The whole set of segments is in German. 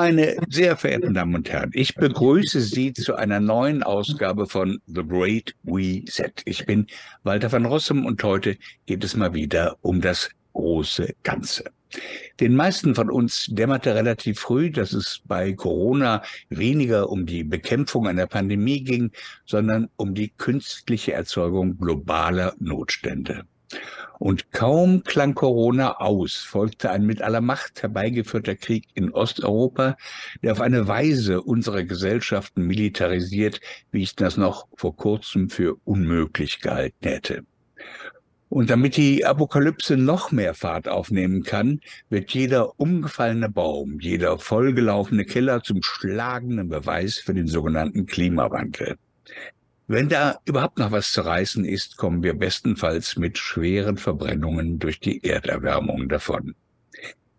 Meine sehr verehrten Damen und Herren, ich begrüße Sie zu einer neuen Ausgabe von The Great Reset. Ich bin Walter van Rossum und heute geht es mal wieder um das große Ganze. Den meisten von uns dämmerte relativ früh, dass es bei Corona weniger um die Bekämpfung einer Pandemie ging, sondern um die künstliche Erzeugung globaler Notstände. Und kaum klang Corona aus, folgte ein mit aller Macht herbeigeführter Krieg in Osteuropa, der auf eine Weise unsere Gesellschaften militarisiert, wie ich das noch vor kurzem für unmöglich gehalten hätte. Und damit die Apokalypse noch mehr Fahrt aufnehmen kann, wird jeder umgefallene Baum, jeder vollgelaufene Keller zum schlagenden Beweis für den sogenannten Klimawandel. Wenn da überhaupt noch was zu reißen ist, kommen wir bestenfalls mit schweren Verbrennungen durch die Erderwärmung davon.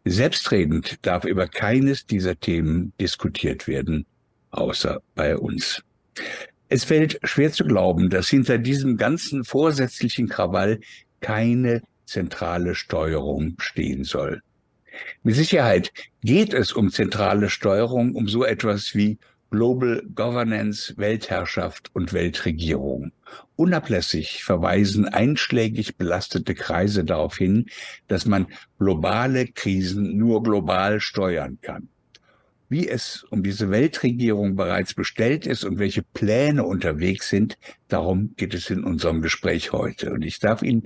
Selbstredend darf über keines dieser Themen diskutiert werden, außer bei uns. Es fällt schwer zu glauben, dass hinter diesem ganzen vorsätzlichen Krawall keine zentrale Steuerung stehen soll. Mit Sicherheit geht es um zentrale Steuerung, um so etwas wie Global Governance, Weltherrschaft und Weltregierung. Unablässig verweisen einschlägig belastete Kreise darauf hin, dass man globale Krisen nur global steuern kann. Wie es um diese Weltregierung bereits bestellt ist und welche Pläne unterwegs sind, darum geht es in unserem Gespräch heute. Und ich darf Ihnen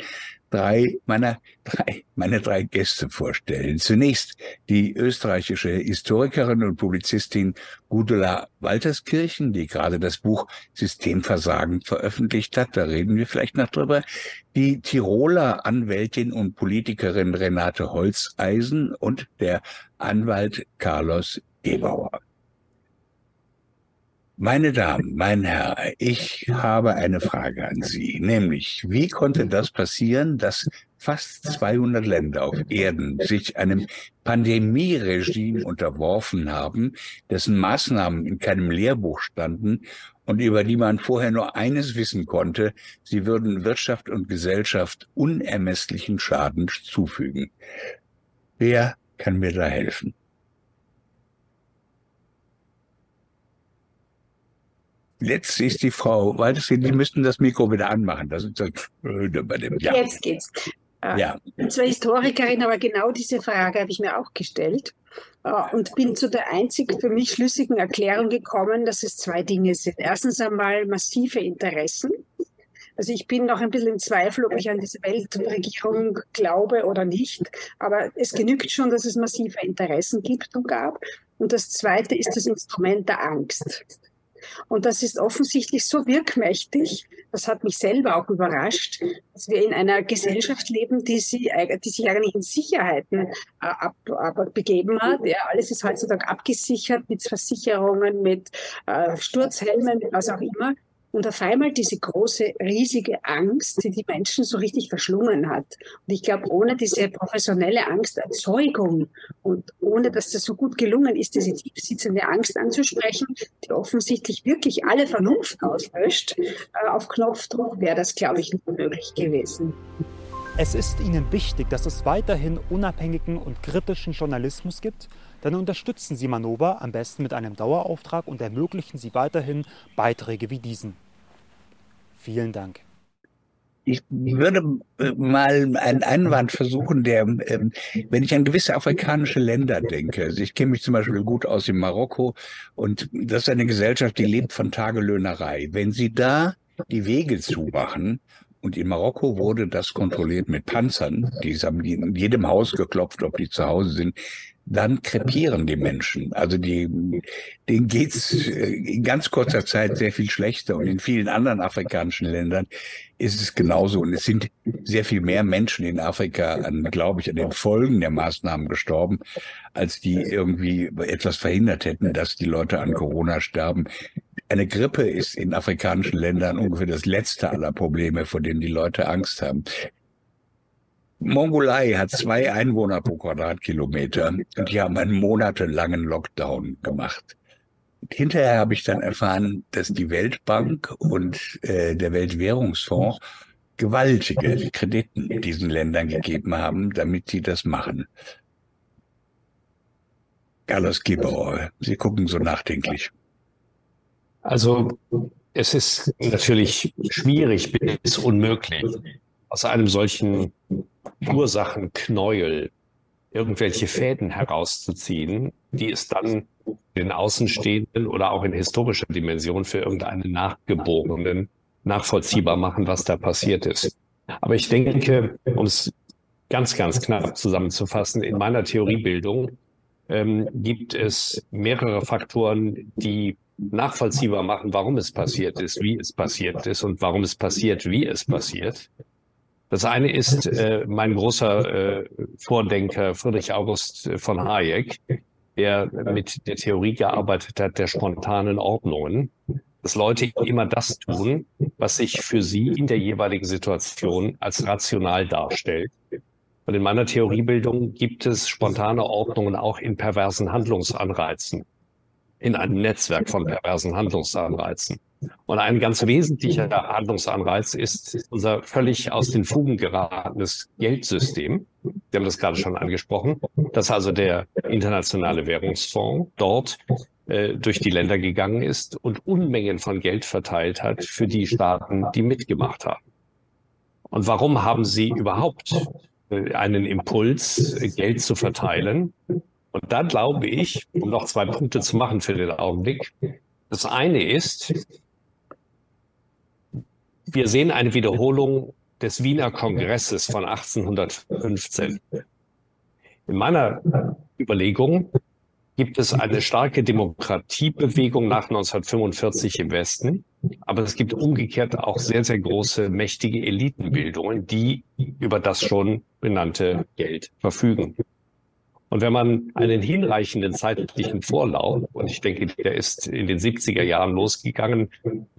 drei meiner drei, meine drei Gäste vorstellen. Zunächst die österreichische Historikerin und Publizistin Gudula Walterskirchen, die gerade das Buch Systemversagen veröffentlicht hat. Da reden wir vielleicht noch drüber. Die Tiroler Anwältin und Politikerin Renate Holzeisen und der Anwalt Carlos Gebauer. Meine Damen, mein Herr, ich habe eine Frage an Sie, nämlich, wie konnte das passieren, dass fast 200 Länder auf Erden sich einem Pandemieregime unterworfen haben, dessen Maßnahmen in keinem Lehrbuch standen und über die man vorher nur eines wissen konnte, sie würden Wirtschaft und Gesellschaft unermesslichen Schaden zufügen. Wer kann mir da helfen? Jetzt ist die Frau, weil Sie, die müssten das Mikro wieder anmachen. Das ist das bei dem ja. Jetzt geht's. Äh, ja. Ich bin zwar Historikerin, aber genau diese Frage habe ich mir auch gestellt äh, und bin zu der einzig für mich schlüssigen Erklärung gekommen, dass es zwei Dinge sind. Erstens einmal massive Interessen. Also ich bin noch ein bisschen im Zweifel, ob ich an diese Weltregierung glaube oder nicht. Aber es genügt schon, dass es massive Interessen gibt und gab. Und das Zweite ist das Instrument der Angst. Und das ist offensichtlich so wirkmächtig, das hat mich selber auch überrascht, dass wir in einer Gesellschaft leben, die, sie, die sich eigentlich in Sicherheiten äh, ab, ab, begeben hat. Ja, alles ist heutzutage abgesichert mit Versicherungen, mit äh, Sturzhelmen, was auch immer. Und auf einmal diese große, riesige Angst, die die Menschen so richtig verschlungen hat. Und ich glaube, ohne diese professionelle Angsterzeugung und ohne dass das so gut gelungen ist, diese tiefsitzende Angst anzusprechen, die offensichtlich wirklich alle Vernunft auslöscht, äh, auf Knopfdruck wäre das, glaube ich, nicht möglich gewesen. Es ist Ihnen wichtig, dass es weiterhin unabhängigen und kritischen Journalismus gibt? Dann unterstützen Sie Manova am besten mit einem Dauerauftrag und ermöglichen Sie weiterhin Beiträge wie diesen. Vielen Dank. Ich würde äh, mal einen Einwand versuchen, der, ähm, wenn ich an gewisse afrikanische Länder denke, also ich kenne mich zum Beispiel gut aus in Marokko und das ist eine Gesellschaft, die lebt von Tagelöhnerei. Wenn Sie da die Wege zumachen, und in Marokko wurde das kontrolliert mit Panzern, die haben in jedem Haus geklopft, ob die zu Hause sind, dann krepieren die Menschen. Also die, denen geht's in ganz kurzer Zeit sehr viel schlechter. Und in vielen anderen afrikanischen Ländern ist es genauso. Und es sind sehr viel mehr Menschen in Afrika glaube ich, an den Folgen der Maßnahmen gestorben, als die irgendwie etwas verhindert hätten, dass die Leute an Corona sterben. Eine Grippe ist in afrikanischen Ländern ungefähr das letzte aller Probleme, vor denen die Leute Angst haben. Mongolei hat zwei Einwohner pro Quadratkilometer und die haben einen monatelangen Lockdown gemacht. Hinterher habe ich dann erfahren, dass die Weltbank und äh, der Weltwährungsfonds gewaltige Krediten diesen Ländern gegeben haben, damit sie das machen. Carlos Gebauer, Sie gucken so nachdenklich. Also es ist natürlich schwierig bis unmöglich, aus einem solchen Ursachenknäuel irgendwelche Fäden herauszuziehen, die es dann in Außenstehenden oder auch in historischer Dimension für irgendeinen Nachgeborenen nachvollziehbar machen, was da passiert ist. Aber ich denke, um es ganz, ganz knapp zusammenzufassen, in meiner Theoriebildung ähm, gibt es mehrere Faktoren, die nachvollziehbar machen, warum es passiert ist, wie es passiert ist und warum es passiert, wie es passiert. Das eine ist äh, mein großer äh, Vordenker Friedrich August von Hayek, der mit der Theorie gearbeitet hat der spontanen Ordnungen, dass Leute immer das tun, was sich für sie in der jeweiligen Situation als rational darstellt. Und in meiner Theoriebildung gibt es spontane Ordnungen auch in perversen Handlungsanreizen in einem Netzwerk von perversen Handlungsanreizen. Und ein ganz wesentlicher Handlungsanreiz ist unser völlig aus den Fugen geratenes Geldsystem. Wir haben das gerade schon angesprochen. Das also der internationale Währungsfonds dort äh, durch die Länder gegangen ist und Unmengen von Geld verteilt hat für die Staaten, die mitgemacht haben. Und warum haben sie überhaupt äh, einen Impuls, Geld zu verteilen? Und da glaube ich, um noch zwei Punkte zu machen für den Augenblick. Das eine ist, wir sehen eine Wiederholung des Wiener Kongresses von 1815. In meiner Überlegung gibt es eine starke Demokratiebewegung nach 1945 im Westen, aber es gibt umgekehrt auch sehr, sehr große, mächtige Elitenbildungen, die über das schon benannte Geld verfügen. Und wenn man einen hinreichenden zeitlichen Vorlauf, und ich denke, der ist in den 70er Jahren losgegangen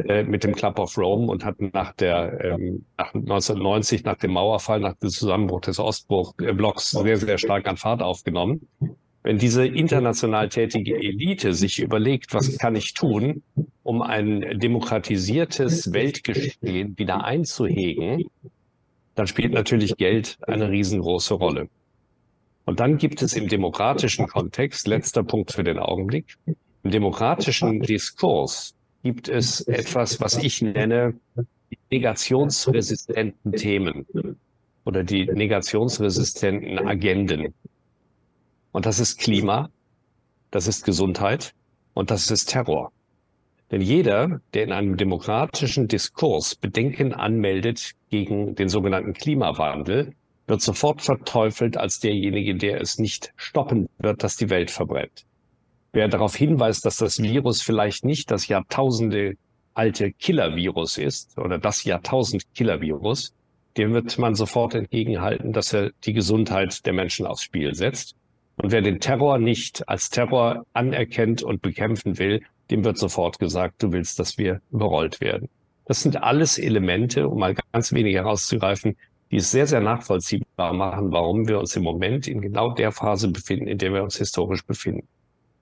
äh, mit dem Club of Rome und hat nach der ähm, nach 1990, nach dem Mauerfall, nach dem Zusammenbruch des Ostblocks sehr, sehr stark an Fahrt aufgenommen. Wenn diese international tätige Elite sich überlegt, was kann ich tun, um ein demokratisiertes Weltgeschehen wieder einzuhegen, dann spielt natürlich Geld eine riesengroße Rolle. Und dann gibt es im demokratischen Kontext, letzter Punkt für den Augenblick, im demokratischen Diskurs gibt es etwas, was ich nenne die negationsresistenten Themen oder die negationsresistenten Agenden. Und das ist Klima, das ist Gesundheit und das ist Terror. Denn jeder, der in einem demokratischen Diskurs Bedenken anmeldet gegen den sogenannten Klimawandel, wird sofort verteufelt als derjenige, der es nicht stoppen wird, dass die Welt verbrennt. Wer darauf hinweist, dass das Virus vielleicht nicht das Jahrtausende alte Killer-Virus ist oder das Jahrtausend-Killer-Virus, dem wird man sofort entgegenhalten, dass er die Gesundheit der Menschen aufs Spiel setzt. Und wer den Terror nicht als Terror anerkennt und bekämpfen will, dem wird sofort gesagt, du willst, dass wir überrollt werden. Das sind alles Elemente, um mal ganz wenig herauszugreifen, die es sehr, sehr nachvollziehbar machen, warum wir uns im Moment in genau der Phase befinden, in der wir uns historisch befinden.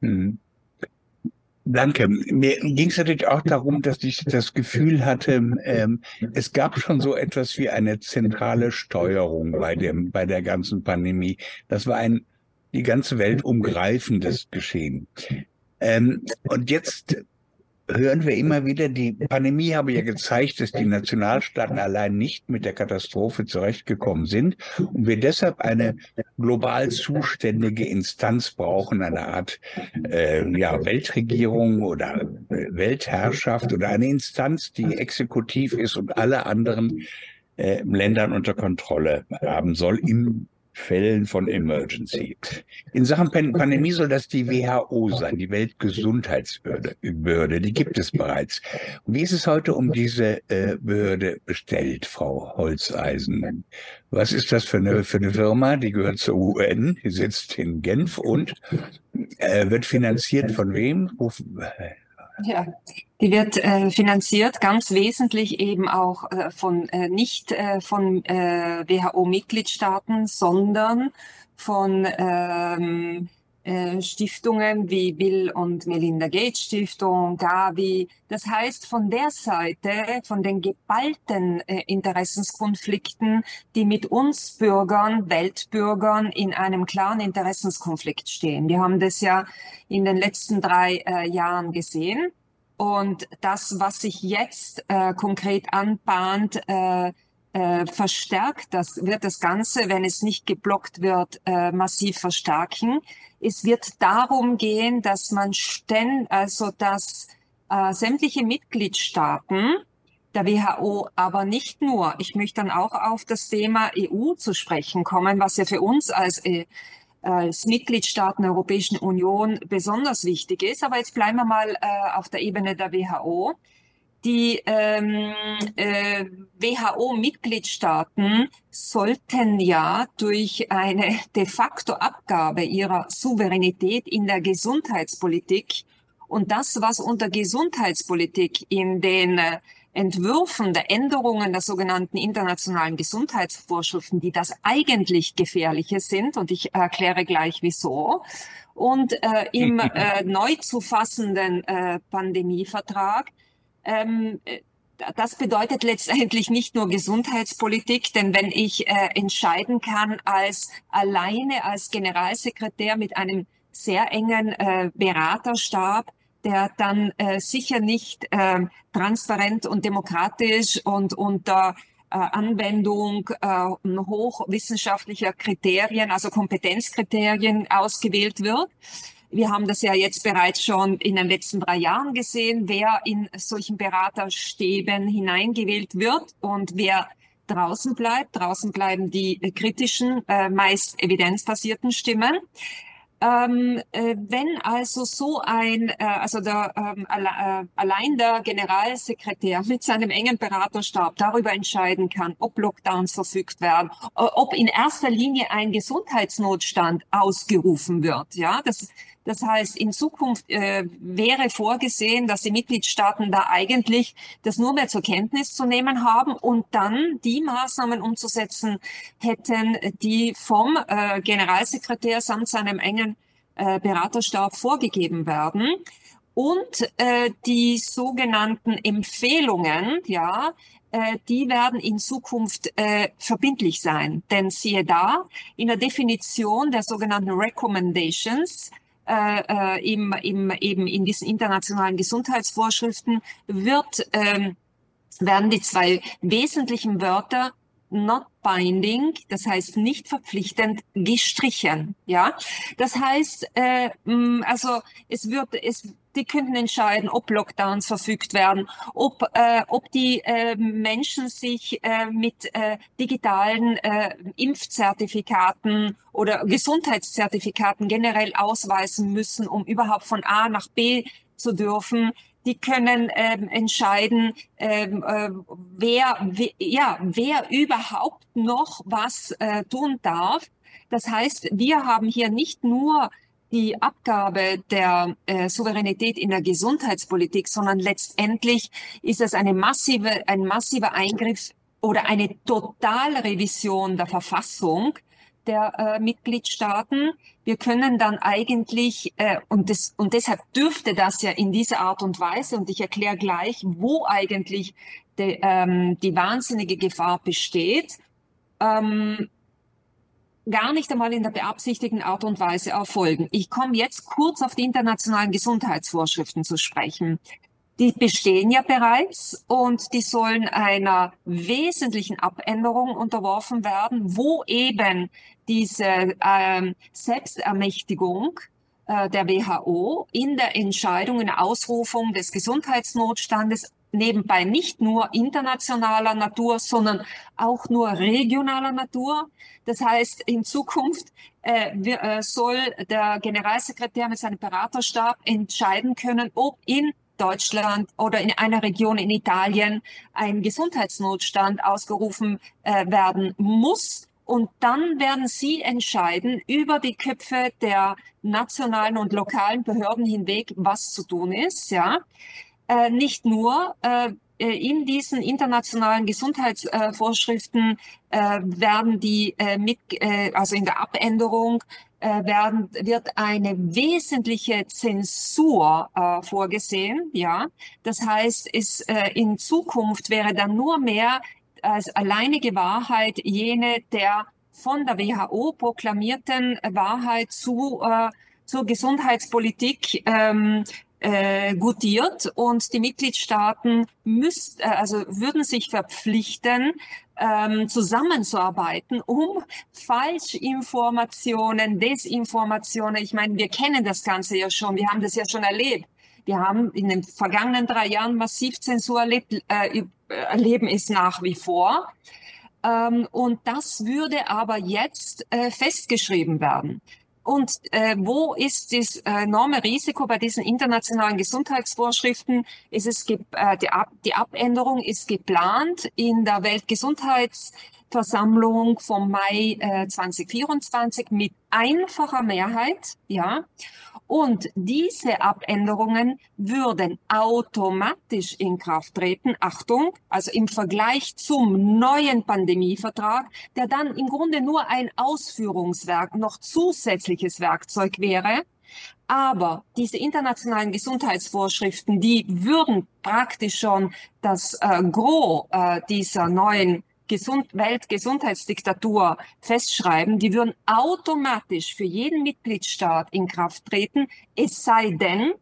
Mhm. Danke. Mir ging es natürlich auch darum, dass ich das Gefühl hatte, ähm, es gab schon so etwas wie eine zentrale Steuerung bei dem, bei der ganzen Pandemie. Das war ein die ganze Welt umgreifendes Geschehen. Ähm, und jetzt hören wir immer wieder, die Pandemie habe ja gezeigt, dass die Nationalstaaten allein nicht mit der Katastrophe zurechtgekommen sind und wir deshalb eine global zuständige Instanz brauchen, eine Art äh, ja, Weltregierung oder äh, Weltherrschaft oder eine Instanz, die exekutiv ist und alle anderen äh, Ländern unter Kontrolle haben soll im Fällen von Emergency. In Sachen Pandemie soll das die WHO sein, die Weltgesundheitsbehörde. Die gibt es bereits. Und wie ist es heute um diese äh, Behörde bestellt, Frau Holzeisen? Was ist das für eine, für eine Firma? Die gehört zur UN, die sitzt in Genf und äh, wird finanziert von wem? Ja, die wird äh, finanziert ganz wesentlich eben auch äh, von äh, nicht äh, von äh, WHO-Mitgliedstaaten, sondern von ähm, äh, Stiftungen wie Bill und Melinda Gates Stiftung, Gavi. Das heißt, von der Seite, von den geballten äh, Interessenskonflikten, die mit uns Bürgern, Weltbürgern in einem klaren Interessenskonflikt stehen. Wir haben das ja in den letzten drei äh, Jahren gesehen. Und das, was sich jetzt äh, konkret anbahnt, äh, äh, verstärkt das, wird das Ganze, wenn es nicht geblockt wird, äh, massiv verstärken. Es wird darum gehen, dass man ständig, also dass äh, sämtliche Mitgliedstaaten der WHO, aber nicht nur. Ich möchte dann auch auf das Thema EU zu sprechen kommen, was ja für uns als, äh, als Mitgliedstaaten der Europäischen Union besonders wichtig ist. Aber jetzt bleiben wir mal äh, auf der Ebene der WHO die ähm, äh, WHO-Mitgliedstaaten sollten ja durch eine de facto Abgabe ihrer Souveränität in der Gesundheitspolitik und das, was unter Gesundheitspolitik in den äh, Entwürfen der Änderungen der sogenannten internationalen Gesundheitsvorschriften, die das eigentlich Gefährliche sind, und ich erkläre gleich wieso, und äh, im äh, neu zu fassenden äh, Pandemievertrag ähm, äh, das bedeutet letztendlich nicht nur Gesundheitspolitik, denn wenn ich äh, entscheiden kann als alleine als Generalsekretär mit einem sehr engen äh, Beraterstab, der dann äh, sicher nicht äh, transparent und demokratisch und unter äh, Anwendung äh, hochwissenschaftlicher Kriterien, also Kompetenzkriterien ausgewählt wird, wir haben das ja jetzt bereits schon in den letzten drei Jahren gesehen, wer in solchen Beraterstäben hineingewählt wird und wer draußen bleibt. Draußen bleiben die kritischen, äh, meist evidenzbasierten Stimmen. Ähm, äh, wenn also so ein, äh, also der, ähm, alle, äh, allein der Generalsekretär mit seinem engen Beraterstab darüber entscheiden kann, ob Lockdowns verfügt werden, äh, ob in erster Linie ein Gesundheitsnotstand ausgerufen wird, ja, das das heißt, in Zukunft äh, wäre vorgesehen, dass die Mitgliedstaaten da eigentlich das nur mehr zur Kenntnis zu nehmen haben und dann die Maßnahmen umzusetzen hätten, die vom äh, Generalsekretär samt seinem engen äh, Beraterstab vorgegeben werden. Und äh, die sogenannten Empfehlungen, ja, äh, die werden in Zukunft äh, verbindlich sein. Denn siehe da, in der Definition der sogenannten Recommendations äh, äh, im, im, eben in diesen internationalen Gesundheitsvorschriften wird, ähm, werden die zwei wesentlichen Wörter not binding, das heißt nicht verpflichtend, gestrichen. Ja, das heißt, äh, also es wird, es, die könnten entscheiden, ob Lockdowns verfügt werden, ob, äh, ob die äh, Menschen sich äh, mit äh, digitalen äh, Impfzertifikaten oder Gesundheitszertifikaten generell ausweisen müssen, um überhaupt von A nach B zu dürfen die können ähm, entscheiden, ähm, äh, wer, we, ja, wer überhaupt noch was äh, tun darf. Das heißt, wir haben hier nicht nur die Abgabe der äh, Souveränität in der Gesundheitspolitik, sondern letztendlich ist es eine massive, ein massiver Eingriff oder eine Totalrevision der Verfassung, der äh, Mitgliedstaaten. Wir können dann eigentlich, äh, und, das, und deshalb dürfte das ja in dieser Art und Weise, und ich erkläre gleich, wo eigentlich de, ähm, die wahnsinnige Gefahr besteht, ähm, gar nicht einmal in der beabsichtigten Art und Weise erfolgen. Ich komme jetzt kurz auf die internationalen Gesundheitsvorschriften zu sprechen. Die bestehen ja bereits und die sollen einer wesentlichen Abänderung unterworfen werden, wo eben diese ähm, Selbstermächtigung äh, der WHO in der Entscheidung, in der Ausrufung des Gesundheitsnotstandes nebenbei nicht nur internationaler Natur, sondern auch nur regionaler Natur. Das heißt, in Zukunft äh, äh, soll der Generalsekretär mit seinem Beraterstab entscheiden können, ob in Deutschland oder in einer Region in Italien ein Gesundheitsnotstand ausgerufen äh, werden muss. Und dann werden Sie entscheiden über die Köpfe der nationalen und lokalen Behörden hinweg, was zu tun ist. Ja, äh, nicht nur. Äh, äh, in diesen internationalen Gesundheitsvorschriften äh, werden die äh, mit, also in der Abänderung äh, werden, wird eine wesentliche Zensur äh, vorgesehen. Ja, das heißt, es äh, in Zukunft wäre dann nur mehr als alleinige Wahrheit jene der von der WHO proklamierten Wahrheit zu äh, zur Gesundheitspolitik ähm, äh, gutiert und die Mitgliedstaaten müsst, äh, also würden sich verpflichten, ähm, zusammenzuarbeiten, um Falschinformationen, Desinformationen, ich meine, wir kennen das Ganze ja schon, wir haben das ja schon erlebt. Wir haben in den vergangenen drei Jahren massiv Zensur erlebt, äh, erleben es nach wie vor. Ähm, und das würde aber jetzt äh, festgeschrieben werden. Und äh, wo ist das enorme Risiko bei diesen internationalen Gesundheitsvorschriften? Ist es äh, die, Ab die Abänderung ist geplant in der Weltgesundheitsversammlung vom Mai äh, 2024 mit einfacher Mehrheit, ja. Und diese Abänderungen würden automatisch in Kraft treten. Achtung, also im Vergleich zum neuen Pandemievertrag, der dann im Grunde nur ein Ausführungswerk, noch zusätzliches Werkzeug wäre. Aber diese internationalen Gesundheitsvorschriften, die würden praktisch schon das äh, Gros äh, dieser neuen Gesund Weltgesundheitsdiktatur festschreiben, die würden automatisch für jeden Mitgliedstaat in Kraft treten, es sei denn,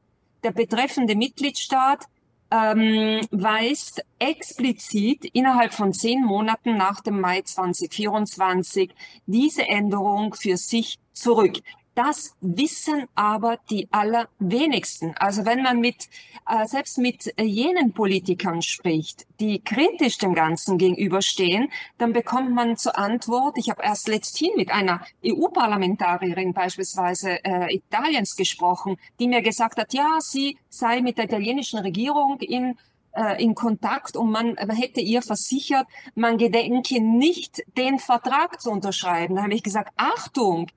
der betreffende Mitgliedstaat ähm, weist explizit innerhalb von zehn Monaten nach dem Mai 2024 diese Änderung für sich zurück. Das wissen aber die allerwenigsten. Also wenn man mit, äh, selbst mit äh, jenen Politikern spricht, die kritisch dem Ganzen gegenüberstehen, dann bekommt man zur Antwort, ich habe erst letzthin mit einer EU-Parlamentarierin beispielsweise äh, Italiens gesprochen, die mir gesagt hat, ja, sie sei mit der italienischen Regierung in äh, in Kontakt und man, man hätte ihr versichert, man gedenke nicht, den Vertrag zu unterschreiben. Da habe ich gesagt, Achtung,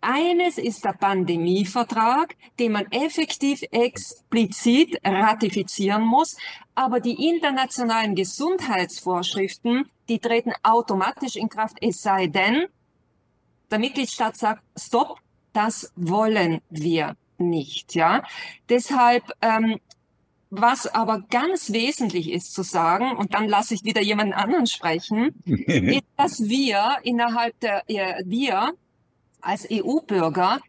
eines ist der Pandemievertrag, den man effektiv explizit ratifizieren muss, aber die internationalen Gesundheitsvorschriften, die treten automatisch in Kraft, es sei denn, der Mitgliedstaat sagt, stopp, das wollen wir nicht. Ja, deshalb ähm, was aber ganz wesentlich ist zu sagen, und dann lasse ich wieder jemanden anderen sprechen, ist, dass wir innerhalb der, äh, wir als EU-Bürger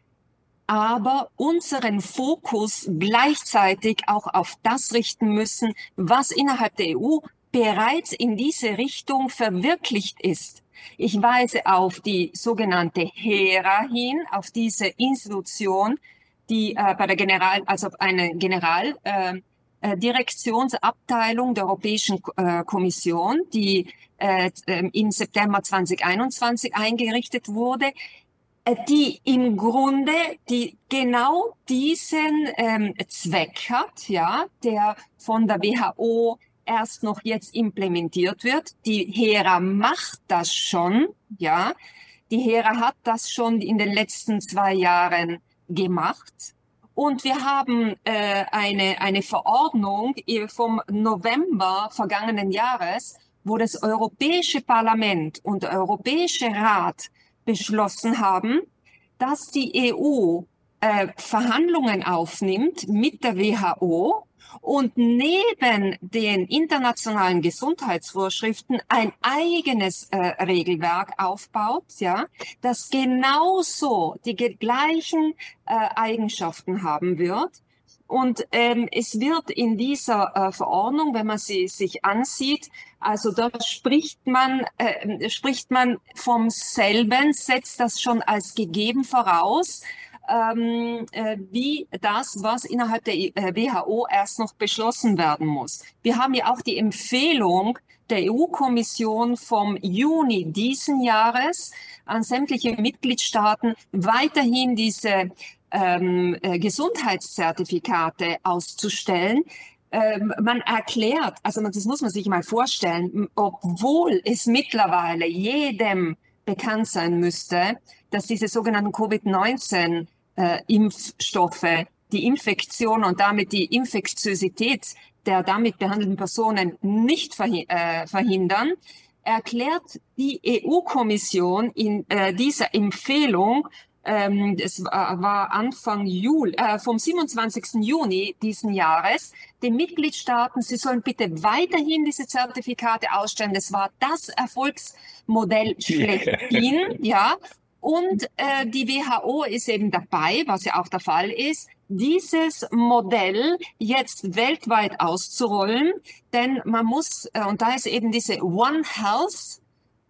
aber unseren Fokus gleichzeitig auch auf das richten müssen, was innerhalb der EU bereits in diese Richtung verwirklicht ist. Ich weise auf die sogenannte HERA hin, auf diese Institution, die äh, bei der General, also eine Generaldirektionsabteilung äh, äh der Europäischen äh, Kommission, die äh, im September 2021 eingerichtet wurde, äh, die im Grunde die genau diesen ähm, Zweck hat, ja, der von der WHO erst noch jetzt implementiert wird. Die HERA macht das schon, ja. Die HERA hat das schon in den letzten zwei Jahren gemacht. Und wir haben äh, eine, eine Verordnung vom November vergangenen Jahres, wo das Europäische Parlament und der Europäische Rat beschlossen haben, dass die EU äh, Verhandlungen aufnimmt mit der WHO und neben den internationalen Gesundheitsvorschriften ein eigenes äh, Regelwerk aufbaut, ja, das genauso die gleichen äh, Eigenschaften haben wird. Und ähm, es wird in dieser äh, Verordnung, wenn man sie sich ansieht, also da spricht man, äh, spricht man vom selben, setzt das schon als gegeben voraus, ähm, äh, wie das, was innerhalb der äh, WHO erst noch beschlossen werden muss. Wir haben ja auch die Empfehlung der EU-Kommission vom Juni diesen Jahres an sämtliche Mitgliedstaaten weiterhin diese ähm, äh, Gesundheitszertifikate auszustellen. Ähm, man erklärt, also das muss man sich mal vorstellen, obwohl es mittlerweile jedem bekannt sein müsste, dass diese sogenannten Covid-19-Impfstoffe äh, die Infektion und damit die Infektiosität der damit behandelten Personen nicht äh, verhindern, erklärt die EU-Kommission in äh, dieser Empfehlung ähm, es war Anfang Juli, äh, vom 27. Juni diesen Jahres, den Mitgliedstaaten, sie sollen bitte weiterhin diese Zertifikate ausstellen. Das war das Erfolgsmodell schlechthin, ja. Und äh, die WHO ist eben dabei, was ja auch der Fall ist, dieses Modell jetzt weltweit auszurollen, denn man muss, äh, und da ist eben diese One Health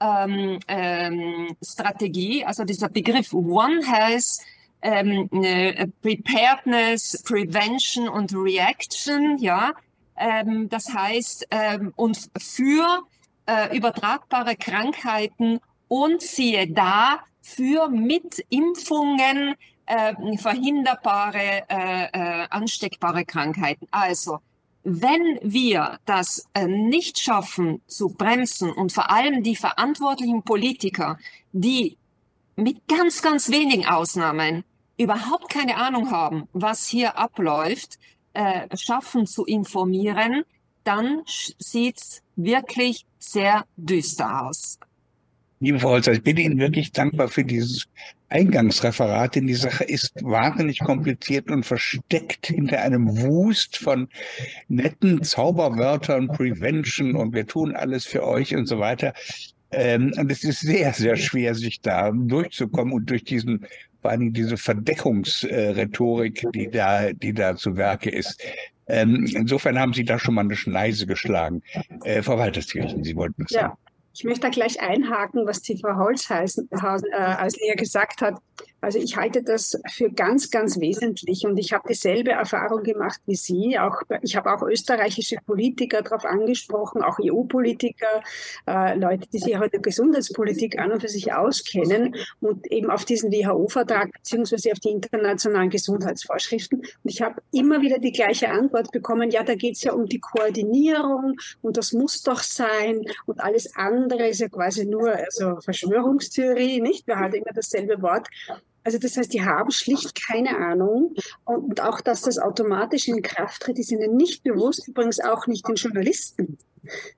ähm, ähm, Strategie, also dieser Begriff One Health, ähm, äh, Preparedness, Prevention und Reaction, ja, ähm, das heißt, ähm, und für äh, übertragbare Krankheiten und siehe da, für mit Impfungen äh, verhinderbare, äh, äh, ansteckbare Krankheiten. Also, wenn wir das äh, nicht schaffen zu bremsen und vor allem die verantwortlichen Politiker, die mit ganz, ganz wenigen Ausnahmen überhaupt keine Ahnung haben, was hier abläuft, äh, schaffen zu informieren, dann sieht's wirklich sehr düster aus. Liebe Frau Holzer, ich bin Ihnen wirklich dankbar für dieses Eingangsreferat, denn die Sache ist wahnsinnig kompliziert und versteckt hinter einem Wust von netten Zauberwörtern, Prevention und wir tun alles für euch und so weiter. Ähm, und es ist sehr, sehr schwer, sich da durchzukommen und durch diesen, vor allem diese Verdeckungsrhetorik, die da, die da zu Werke ist. Ähm, insofern haben Sie da schon mal eine Schneise geschlagen. Äh, Frau Walterskirchen, Sie wollten was ja. sagen. Ich möchte da gleich einhaken, was die Frau Holzhausen äh, gesagt hat. Also ich halte das für ganz, ganz wesentlich und ich habe dieselbe Erfahrung gemacht wie Sie. Auch, ich habe auch österreichische Politiker darauf angesprochen, auch EU-Politiker, äh, Leute, die sich der Gesundheitspolitik an und für sich auskennen und eben auf diesen WHO-Vertrag beziehungsweise auf die internationalen Gesundheitsvorschriften. Und ich habe immer wieder die gleiche Antwort bekommen, ja, da geht es ja um die Koordinierung und das muss doch sein und alles andere ist ja quasi nur also Verschwörungstheorie, nicht? Wir haben immer dasselbe Wort. Also das heißt, die haben schlicht keine Ahnung. Und auch, dass das automatisch in Kraft tritt, ist ihnen nicht bewusst, übrigens auch nicht den Journalisten.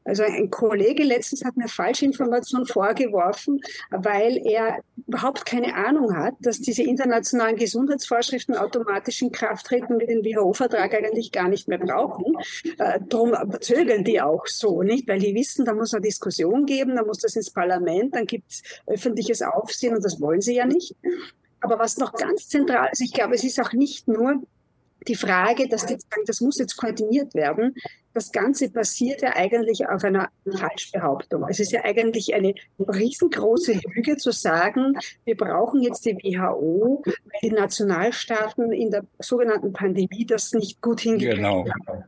Also ein Kollege letztens hat mir Falschinformation vorgeworfen, weil er überhaupt keine Ahnung hat, dass diese internationalen Gesundheitsvorschriften automatisch in Kraft treten und wir den WHO-Vertrag eigentlich gar nicht mehr brauchen. Äh, Darum zögern die auch so, nicht? Weil die wissen, da muss eine Diskussion geben, da muss das ins Parlament, dann gibt es öffentliches Aufsehen und das wollen sie ja nicht. Aber was noch ganz zentral ist, ich glaube, es ist auch nicht nur die Frage, dass die sagen, das muss jetzt koordiniert werden. Das Ganze basiert ja eigentlich auf einer Falschbehauptung. Es ist ja eigentlich eine riesengroße Lüge zu sagen, wir brauchen jetzt die WHO, weil die Nationalstaaten in der sogenannten Pandemie das nicht gut hingekriegt genau. haben.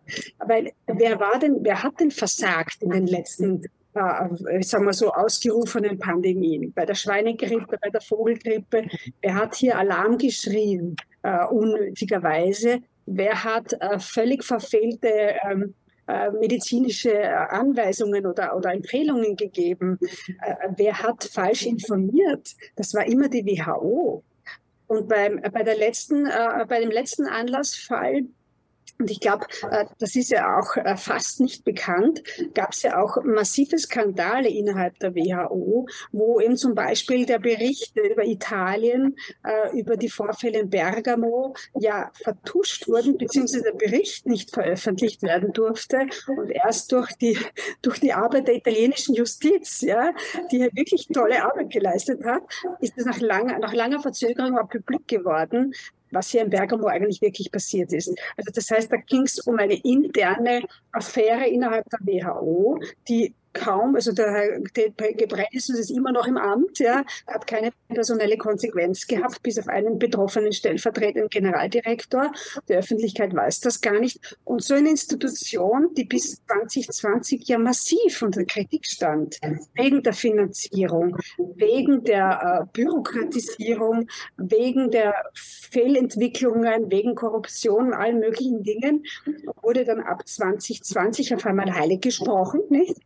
Weil wer war denn, wer hat denn versagt in den letzten äh, sagen wir so, ausgerufenen Pandemien. Bei der Schweinegrippe, bei der Vogelgrippe. Wer hat hier Alarm geschrien, äh, unnötigerweise? Wer hat äh, völlig verfehlte ähm, äh, medizinische Anweisungen oder, oder Empfehlungen gegeben? Äh, wer hat falsch informiert? Das war immer die WHO. Und beim, bei, der letzten, äh, bei dem letzten Anlassfall und ich glaube, äh, das ist ja auch äh, fast nicht bekannt, gab es ja auch massive Skandale innerhalb der WHO, wo eben zum Beispiel der Bericht über Italien, äh, über die Vorfälle in Bergamo ja vertuscht wurden, beziehungsweise der Bericht nicht veröffentlicht werden durfte. Und erst durch die, durch die Arbeit der italienischen Justiz, ja, die ja wirklich tolle Arbeit geleistet hat, ist es nach langer, nach langer Verzögerung auch publik geworden, was hier in Bergamo eigentlich wirklich passiert ist. Also das heißt, da ging es um eine interne Affäre innerhalb der WHO, die kaum, also der Herr Gebreidis ist immer noch im Amt, ja, hat keine personelle Konsequenz gehabt, bis auf einen betroffenen stellvertretenden Generaldirektor. Die Öffentlichkeit weiß das gar nicht. Und so eine Institution, die bis 2020 ja massiv unter Kritik stand, wegen der Finanzierung, wegen der äh, Bürokratisierung, wegen der Fehlentwicklungen, wegen Korruption und allen möglichen Dingen, wurde dann ab 2020 auf einmal heilig gesprochen, nicht?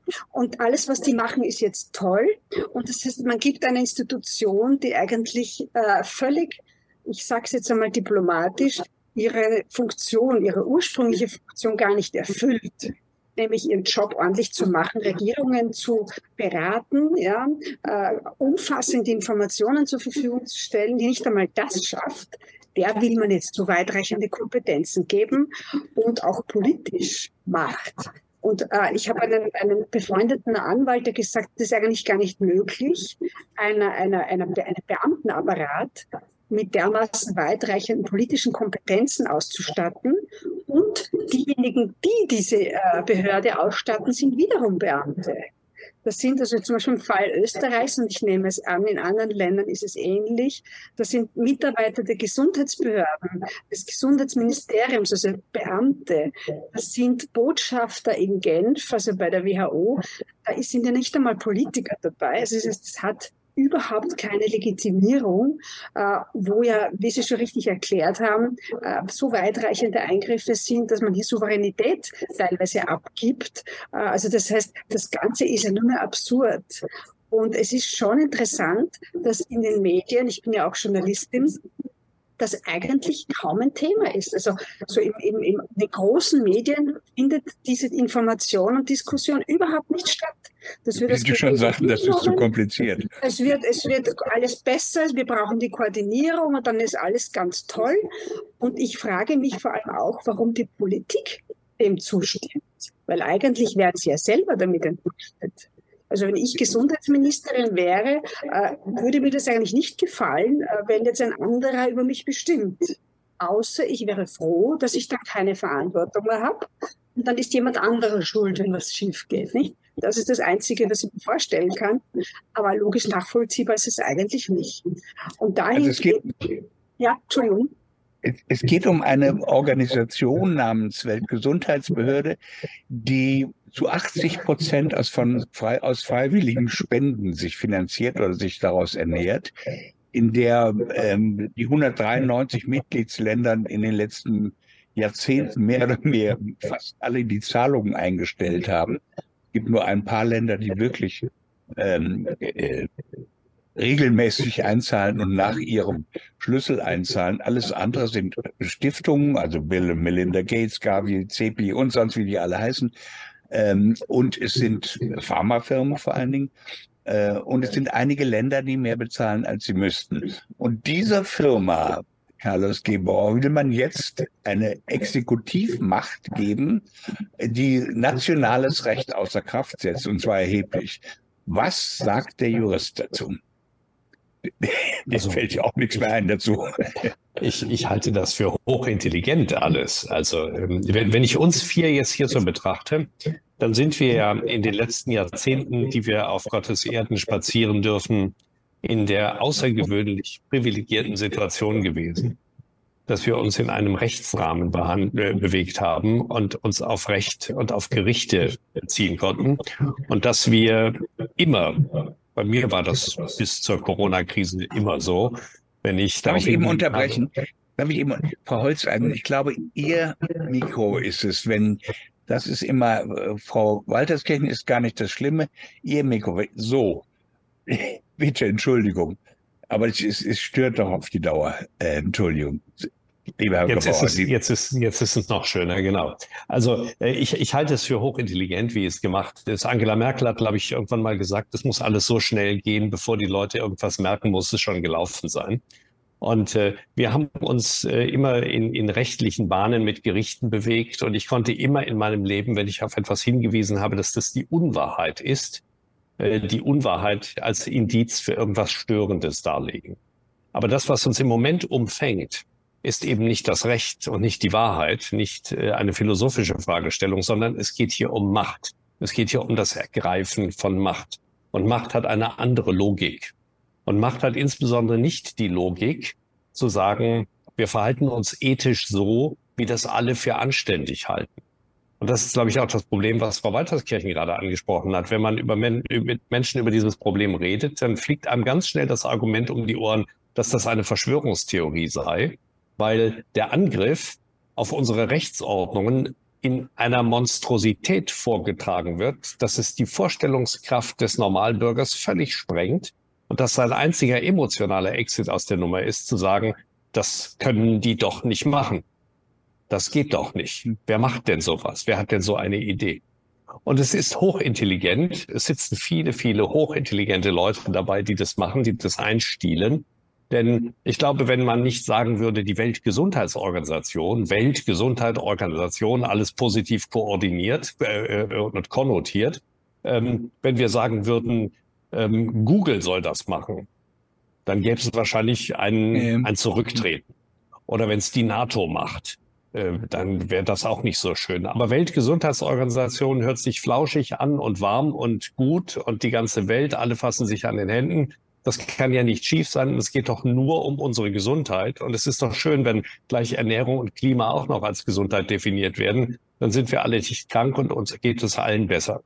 Alles, was die machen, ist jetzt toll. Und das heißt, man gibt eine Institution, die eigentlich äh, völlig, ich sage es jetzt einmal diplomatisch, ihre Funktion, ihre ursprüngliche Funktion gar nicht erfüllt nämlich ihren Job ordentlich zu machen, Regierungen zu beraten, ja, äh, umfassende Informationen zur Verfügung zu stellen, die nicht einmal das schafft, der will man jetzt so weitreichende Kompetenzen geben und auch politisch Macht. Und äh, ich habe einen, einen befreundeten Anwalt, der gesagt, das ist eigentlich gar nicht möglich, einer, einer, einer, einen Beamtenapparat mit dermaßen weitreichenden politischen Kompetenzen auszustatten. Und diejenigen, die diese äh, Behörde ausstatten, sind wiederum Beamte. Das sind also zum Beispiel im Fall Österreichs, und ich nehme es an, in anderen Ländern ist es ähnlich, das sind Mitarbeiter der Gesundheitsbehörden, des Gesundheitsministeriums, also Beamte, das sind Botschafter in Genf, also bei der WHO, da sind ja nicht einmal Politiker dabei. Also es hat überhaupt keine Legitimierung, äh, wo ja, wie Sie schon richtig erklärt haben, äh, so weitreichende Eingriffe sind, dass man die Souveränität teilweise abgibt. Äh, also das heißt, das Ganze ist ja nur mehr absurd. Und es ist schon interessant, dass in den Medien, ich bin ja auch Journalistin, das eigentlich kaum ein Thema ist. Also so im, im, in den großen Medien findet diese Information und Diskussion überhaupt nicht statt. Das wird Wie du schon sagten, das ist zu kompliziert. Es wird, es wird alles besser, wir brauchen die Koordinierung und dann ist alles ganz toll. Und ich frage mich vor allem auch, warum die Politik dem zustimmt. Weil eigentlich werden sie ja selber damit entlastet. Also wenn ich Gesundheitsministerin wäre, äh, würde mir das eigentlich nicht gefallen, äh, wenn jetzt ein anderer über mich bestimmt. Außer ich wäre froh, dass ich da keine Verantwortung mehr habe. Und dann ist jemand anderer schuld, wenn was schief geht. Nicht? Das ist das Einzige, was ich mir vorstellen kann. Aber logisch nachvollziehbar ist es eigentlich nicht. Und dahin. Also es geht, ja, Entschuldigung. Es geht um eine Organisation namens Weltgesundheitsbehörde, die zu 80 Prozent aus, von, frei, aus freiwilligen Spenden sich finanziert oder sich daraus ernährt, in der ähm, die 193 Mitgliedsländern in den letzten Jahrzehnten mehr oder mehr fast alle die Zahlungen eingestellt haben. Gibt nur ein paar Länder, die wirklich ähm, äh, regelmäßig einzahlen und nach ihrem Schlüssel einzahlen. Alles andere sind Stiftungen, also Bill und Melinda Gates, Gavi, CEPI und sonst wie die alle heißen. Ähm, und es sind Pharmafirmen vor allen Dingen. Äh, und es sind einige Länder, die mehr bezahlen, als sie müssten. Und dieser Firma, Carlos Gebauer, will man jetzt eine Exekutivmacht geben, die nationales Recht außer Kraft setzt, und zwar erheblich. Was sagt der Jurist dazu? Mir also, fällt ja auch nichts mehr ein dazu. Ich, ich halte das für hochintelligent alles. Also ähm, wenn, wenn ich uns vier jetzt hier so betrachte, dann sind wir ja in den letzten Jahrzehnten, die wir auf Gottes Erden spazieren dürfen, in der außergewöhnlich privilegierten Situation gewesen, dass wir uns in einem Rechtsrahmen äh, bewegt haben und uns auf Recht und auf Gerichte ziehen konnten und dass wir immer bei mir war das bis zur Corona-Krise immer so. Wenn ich Darf ich eben unterbrechen? Darf ich eben, Frau Holzeigen, ich glaube, Ihr Mikro ist es, wenn das ist immer, äh, Frau Walterskirchen ist gar nicht das Schlimme. Ihr Mikro, so. Bitte, Entschuldigung. Aber es, es stört doch auf die Dauer. Äh, Entschuldigung. Lieber Herr jetzt, ist es, jetzt, ist, jetzt ist es noch schöner, genau. Also äh, ich, ich halte es für hochintelligent, wie es gemacht ist. Angela Merkel hat, glaube ich, irgendwann mal gesagt, es muss alles so schnell gehen, bevor die Leute irgendwas merken, muss es schon gelaufen sein. Und äh, wir haben uns äh, immer in, in rechtlichen Bahnen mit Gerichten bewegt. Und ich konnte immer in meinem Leben, wenn ich auf etwas hingewiesen habe, dass das die Unwahrheit ist, äh, die Unwahrheit als Indiz für irgendwas Störendes darlegen. Aber das, was uns im Moment umfängt, ist eben nicht das Recht und nicht die Wahrheit, nicht äh, eine philosophische Fragestellung, sondern es geht hier um Macht. Es geht hier um das Ergreifen von Macht. Und Macht hat eine andere Logik. Und Macht hat insbesondere nicht die Logik zu sagen, wir verhalten uns ethisch so, wie das alle für anständig halten. Und das ist, glaube ich, auch das Problem, was Frau Walterskirchen gerade angesprochen hat. Wenn man über Men mit Menschen über dieses Problem redet, dann fliegt einem ganz schnell das Argument um die Ohren, dass das eine Verschwörungstheorie sei weil der Angriff auf unsere Rechtsordnungen in einer Monstrosität vorgetragen wird, dass es die Vorstellungskraft des Normalbürgers völlig sprengt und dass sein einziger emotionaler Exit aus der Nummer ist, zu sagen, das können die doch nicht machen. Das geht doch nicht. Wer macht denn sowas? Wer hat denn so eine Idee? Und es ist hochintelligent. Es sitzen viele, viele hochintelligente Leute dabei, die das machen, die das einstielen. Denn ich glaube, wenn man nicht sagen würde, die Weltgesundheitsorganisation, Weltgesundheitsorganisation, alles positiv koordiniert äh, äh, und konnotiert, ähm, wenn wir sagen würden, ähm, Google soll das machen, dann gäbe es wahrscheinlich ein, ähm. ein Zurücktreten. Oder wenn es die NATO macht, dann wäre das auch nicht so schön. Aber Weltgesundheitsorganisation hört sich flauschig an und warm und gut und die ganze Welt, alle fassen sich an den Händen. Das kann ja nicht schief sein. Es geht doch nur um unsere Gesundheit. Und es ist doch schön, wenn gleich Ernährung und Klima auch noch als Gesundheit definiert werden. Dann sind wir alle nicht krank und uns geht es allen besser.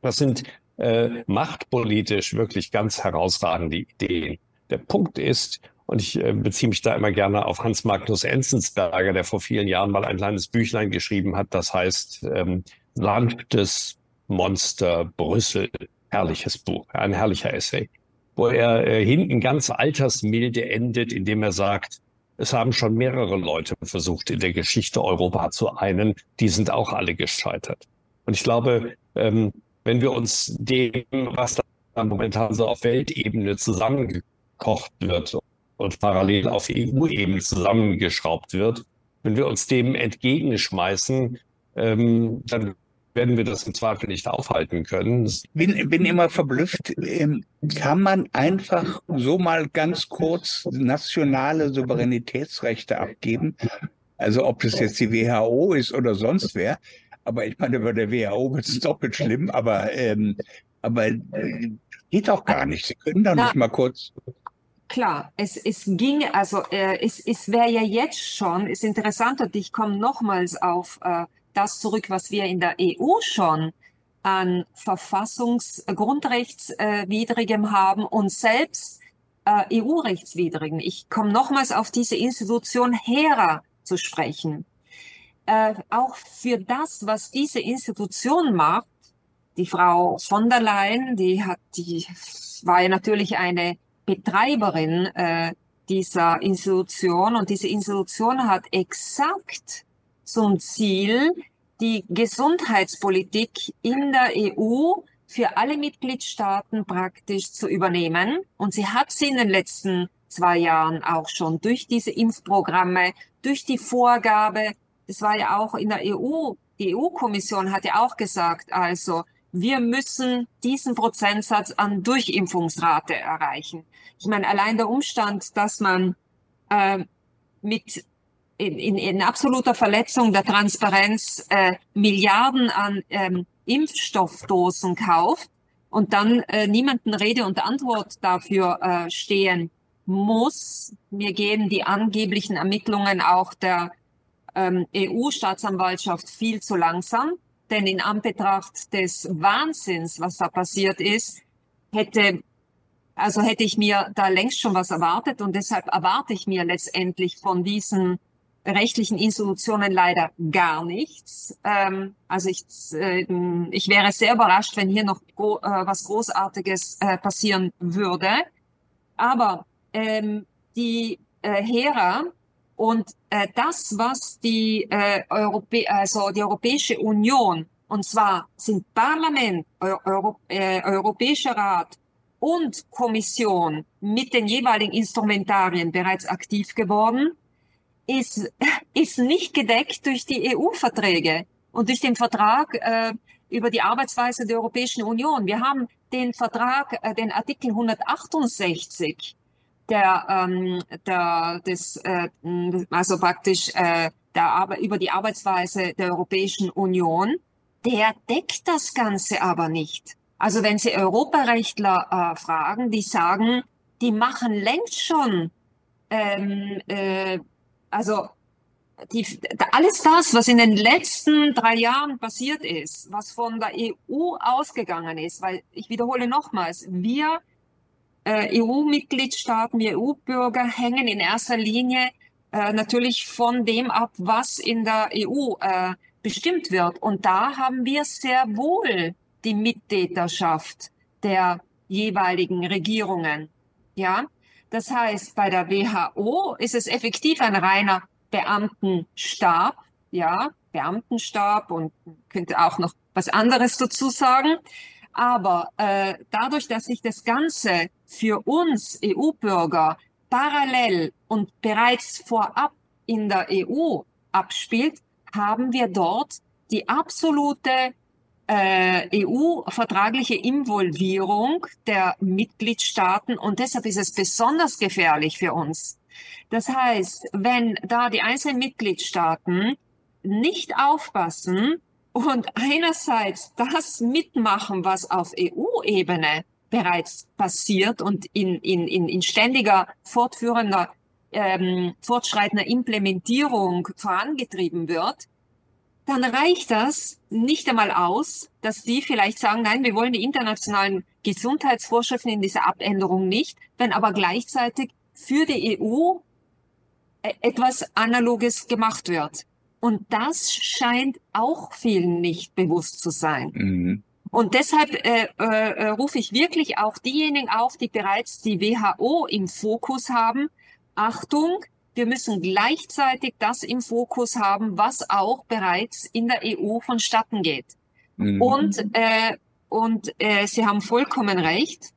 Das sind äh, machtpolitisch wirklich ganz herausragende Ideen. Der Punkt ist, und ich äh, beziehe mich da immer gerne auf Hans Magnus Enzensberger, der vor vielen Jahren mal ein kleines Büchlein geschrieben hat, das heißt ähm, Sanftes Monster Brüssel. Herrliches Buch, ein herrlicher Essay wo er äh, hinten ganz altersmilde endet, indem er sagt, es haben schon mehrere Leute versucht, in der Geschichte Europa zu einen, die sind auch alle gescheitert. Und ich glaube, ähm, wenn wir uns dem, was da momentan so auf Weltebene zusammengekocht wird und parallel auf EU-Ebene zusammengeschraubt wird, wenn wir uns dem entgegenschmeißen, ähm, dann werden wir das im Zweifel nicht aufhalten können. Bin, bin immer verblüfft. Ähm, kann man einfach so mal ganz kurz nationale Souveränitätsrechte abgeben? Also ob das jetzt die WHO ist oder sonst wer. Aber ich meine, bei der WHO wird es doppelt schlimm, aber, ähm, aber äh, geht auch gar nicht. Sie können doch nicht mal kurz klar, es, es ging, also äh, es, es wäre ja jetzt schon, ist interessant und ich komme nochmals auf äh, das zurück, was wir in der EU schon an Verfassungsgrundrechtswidrigem haben und selbst äh, EU-rechtswidrigen. Ich komme nochmals auf diese Institution HERA zu sprechen. Äh, auch für das, was diese Institution macht, die Frau von der Leyen, die hat, die war ja natürlich eine Betreiberin äh, dieser Institution. Und diese Institution hat exakt zum Ziel, die Gesundheitspolitik in der EU für alle Mitgliedstaaten praktisch zu übernehmen. Und sie hat sie in den letzten zwei Jahren auch schon durch diese Impfprogramme, durch die Vorgabe, das war ja auch in der EU, die EU-Kommission hat ja auch gesagt, also wir müssen diesen Prozentsatz an Durchimpfungsrate erreichen. Ich meine, allein der Umstand, dass man äh, mit in, in, in absoluter Verletzung der Transparenz äh, Milliarden an ähm, Impfstoffdosen kauft und dann äh, niemanden Rede und Antwort dafür äh, stehen muss. Mir gehen die angeblichen Ermittlungen auch der ähm, EU-Staatsanwaltschaft viel zu langsam, denn in Anbetracht des Wahnsinns, was da passiert ist, hätte also hätte ich mir da längst schon was erwartet und deshalb erwarte ich mir letztendlich von diesen rechtlichen Institutionen leider gar nichts. Ähm, also ich, äh, ich wäre sehr überrascht, wenn hier noch gro äh, was Großartiges äh, passieren würde. Aber ähm, die äh, Hera und äh, das, was die, äh, Europä also die Europäische Union, und zwar sind Parlament, Euro äh, Europäischer Rat und Kommission mit den jeweiligen Instrumentarien bereits aktiv geworden ist, ist nicht gedeckt durch die EU-Verträge und durch den Vertrag äh, über die Arbeitsweise der Europäischen Union. Wir haben den Vertrag, äh, den Artikel 168 der, ähm, der des, äh, also praktisch äh, der Arbe über die Arbeitsweise der Europäischen Union, der deckt das Ganze aber nicht. Also wenn Sie Europarechtler äh, fragen, die sagen, die machen längst schon ähm, äh, also die, alles das, was in den letzten drei Jahren passiert ist, was von der EU ausgegangen ist, weil ich wiederhole nochmals, wir äh, EU-Mitgliedstaaten, wir EU-Bürger hängen in erster Linie äh, natürlich von dem ab, was in der EU äh, bestimmt wird. Und da haben wir sehr wohl die Mittäterschaft der jeweiligen Regierungen. Ja, das heißt, bei der WHO ist es effektiv ein reiner Beamtenstab, ja, Beamtenstab und könnte auch noch was anderes dazu sagen. Aber äh, dadurch, dass sich das Ganze für uns EU-Bürger parallel und bereits vorab in der EU abspielt, haben wir dort die absolute äh, EU-vertragliche Involvierung der Mitgliedstaaten und deshalb ist es besonders gefährlich für uns. Das heißt, wenn da die einzelnen Mitgliedstaaten nicht aufpassen und einerseits das mitmachen, was auf EU-Ebene bereits passiert und in, in, in, in ständiger fortführender, ähm, fortschreitender Implementierung vorangetrieben wird, dann reicht das nicht einmal aus, dass die vielleicht sagen, nein, wir wollen die internationalen Gesundheitsvorschriften in dieser Abänderung nicht, wenn aber gleichzeitig für die EU äh, etwas Analoges gemacht wird. Und das scheint auch vielen nicht bewusst zu sein. Mhm. Und deshalb äh, äh, rufe ich wirklich auch diejenigen auf, die bereits die WHO im Fokus haben. Achtung, wir müssen gleichzeitig das im Fokus haben, was auch bereits in der EU vonstatten geht. Mhm. Und, äh, und äh, Sie haben vollkommen recht.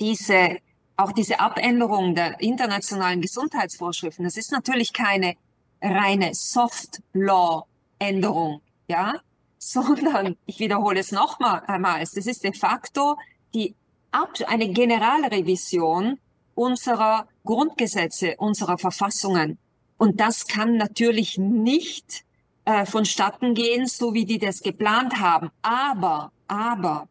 Diese, auch diese Abänderung der internationalen Gesundheitsvorschriften, das ist natürlich keine reine Soft-Law-Änderung, ja, sondern, ich wiederhole es nochmals, das ist de facto die eine Generalrevision unserer Grundgesetze, unserer Verfassungen. Und das kann natürlich nicht äh, vonstatten gehen, so wie die das geplant haben. Aber, aber,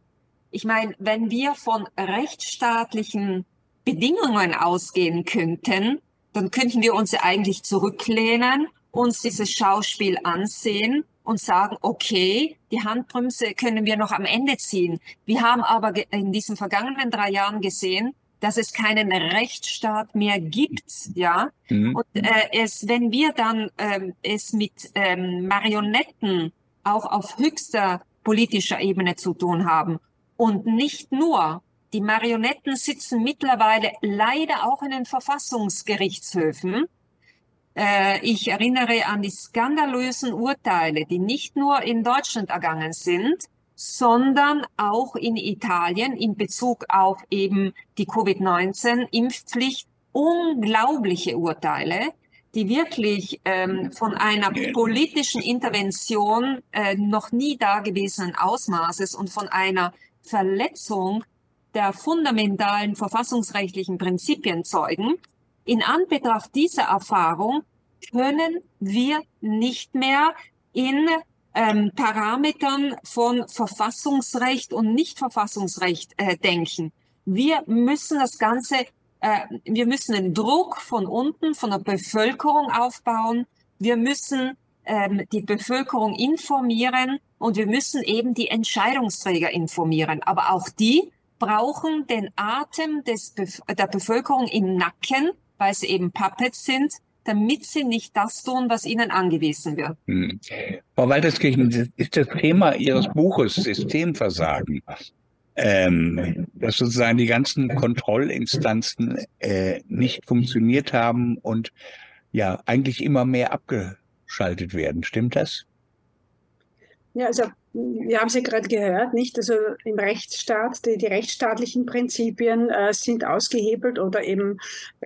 ich meine, wenn wir von rechtsstaatlichen Bedingungen ausgehen könnten, dann könnten wir uns eigentlich zurücklehnen, uns dieses Schauspiel ansehen und sagen, okay, die Handbremse können wir noch am Ende ziehen. Wir haben aber in diesen vergangenen drei Jahren gesehen, dass es keinen Rechtsstaat mehr gibt, ja. Mhm. Und äh, es, wenn wir dann ähm, es mit ähm, Marionetten auch auf höchster politischer Ebene zu tun haben und nicht nur die Marionetten sitzen mittlerweile leider auch in den Verfassungsgerichtshöfen. Äh, ich erinnere an die skandalösen Urteile, die nicht nur in Deutschland ergangen sind, sondern auch in Italien in Bezug auf eben die Covid-19-Impfpflicht unglaubliche Urteile, die wirklich ähm, von einer politischen Intervention äh, noch nie dagewesenen Ausmaßes und von einer Verletzung der fundamentalen verfassungsrechtlichen Prinzipien zeugen. In Anbetracht dieser Erfahrung können wir nicht mehr in ähm, Parametern von Verfassungsrecht und Nichtverfassungsrecht äh, denken. Wir müssen das Ganze, äh, wir müssen den Druck von unten, von der Bevölkerung aufbauen. Wir müssen ähm, die Bevölkerung informieren und wir müssen eben die Entscheidungsträger informieren. Aber auch die brauchen den Atem des, der Bevölkerung im Nacken, weil sie eben Puppets sind damit sie nicht das tun, was ihnen angewiesen wird. Hm. Frau Walterskirchen, ist das Thema Ihres Buches Systemversagen, ähm, dass sozusagen die ganzen Kontrollinstanzen äh, nicht funktioniert haben und ja eigentlich immer mehr abgeschaltet werden. Stimmt das? Ja, also wir haben es ja gerade gehört, nicht? Also im Rechtsstaat, die, die rechtsstaatlichen Prinzipien äh, sind ausgehebelt oder eben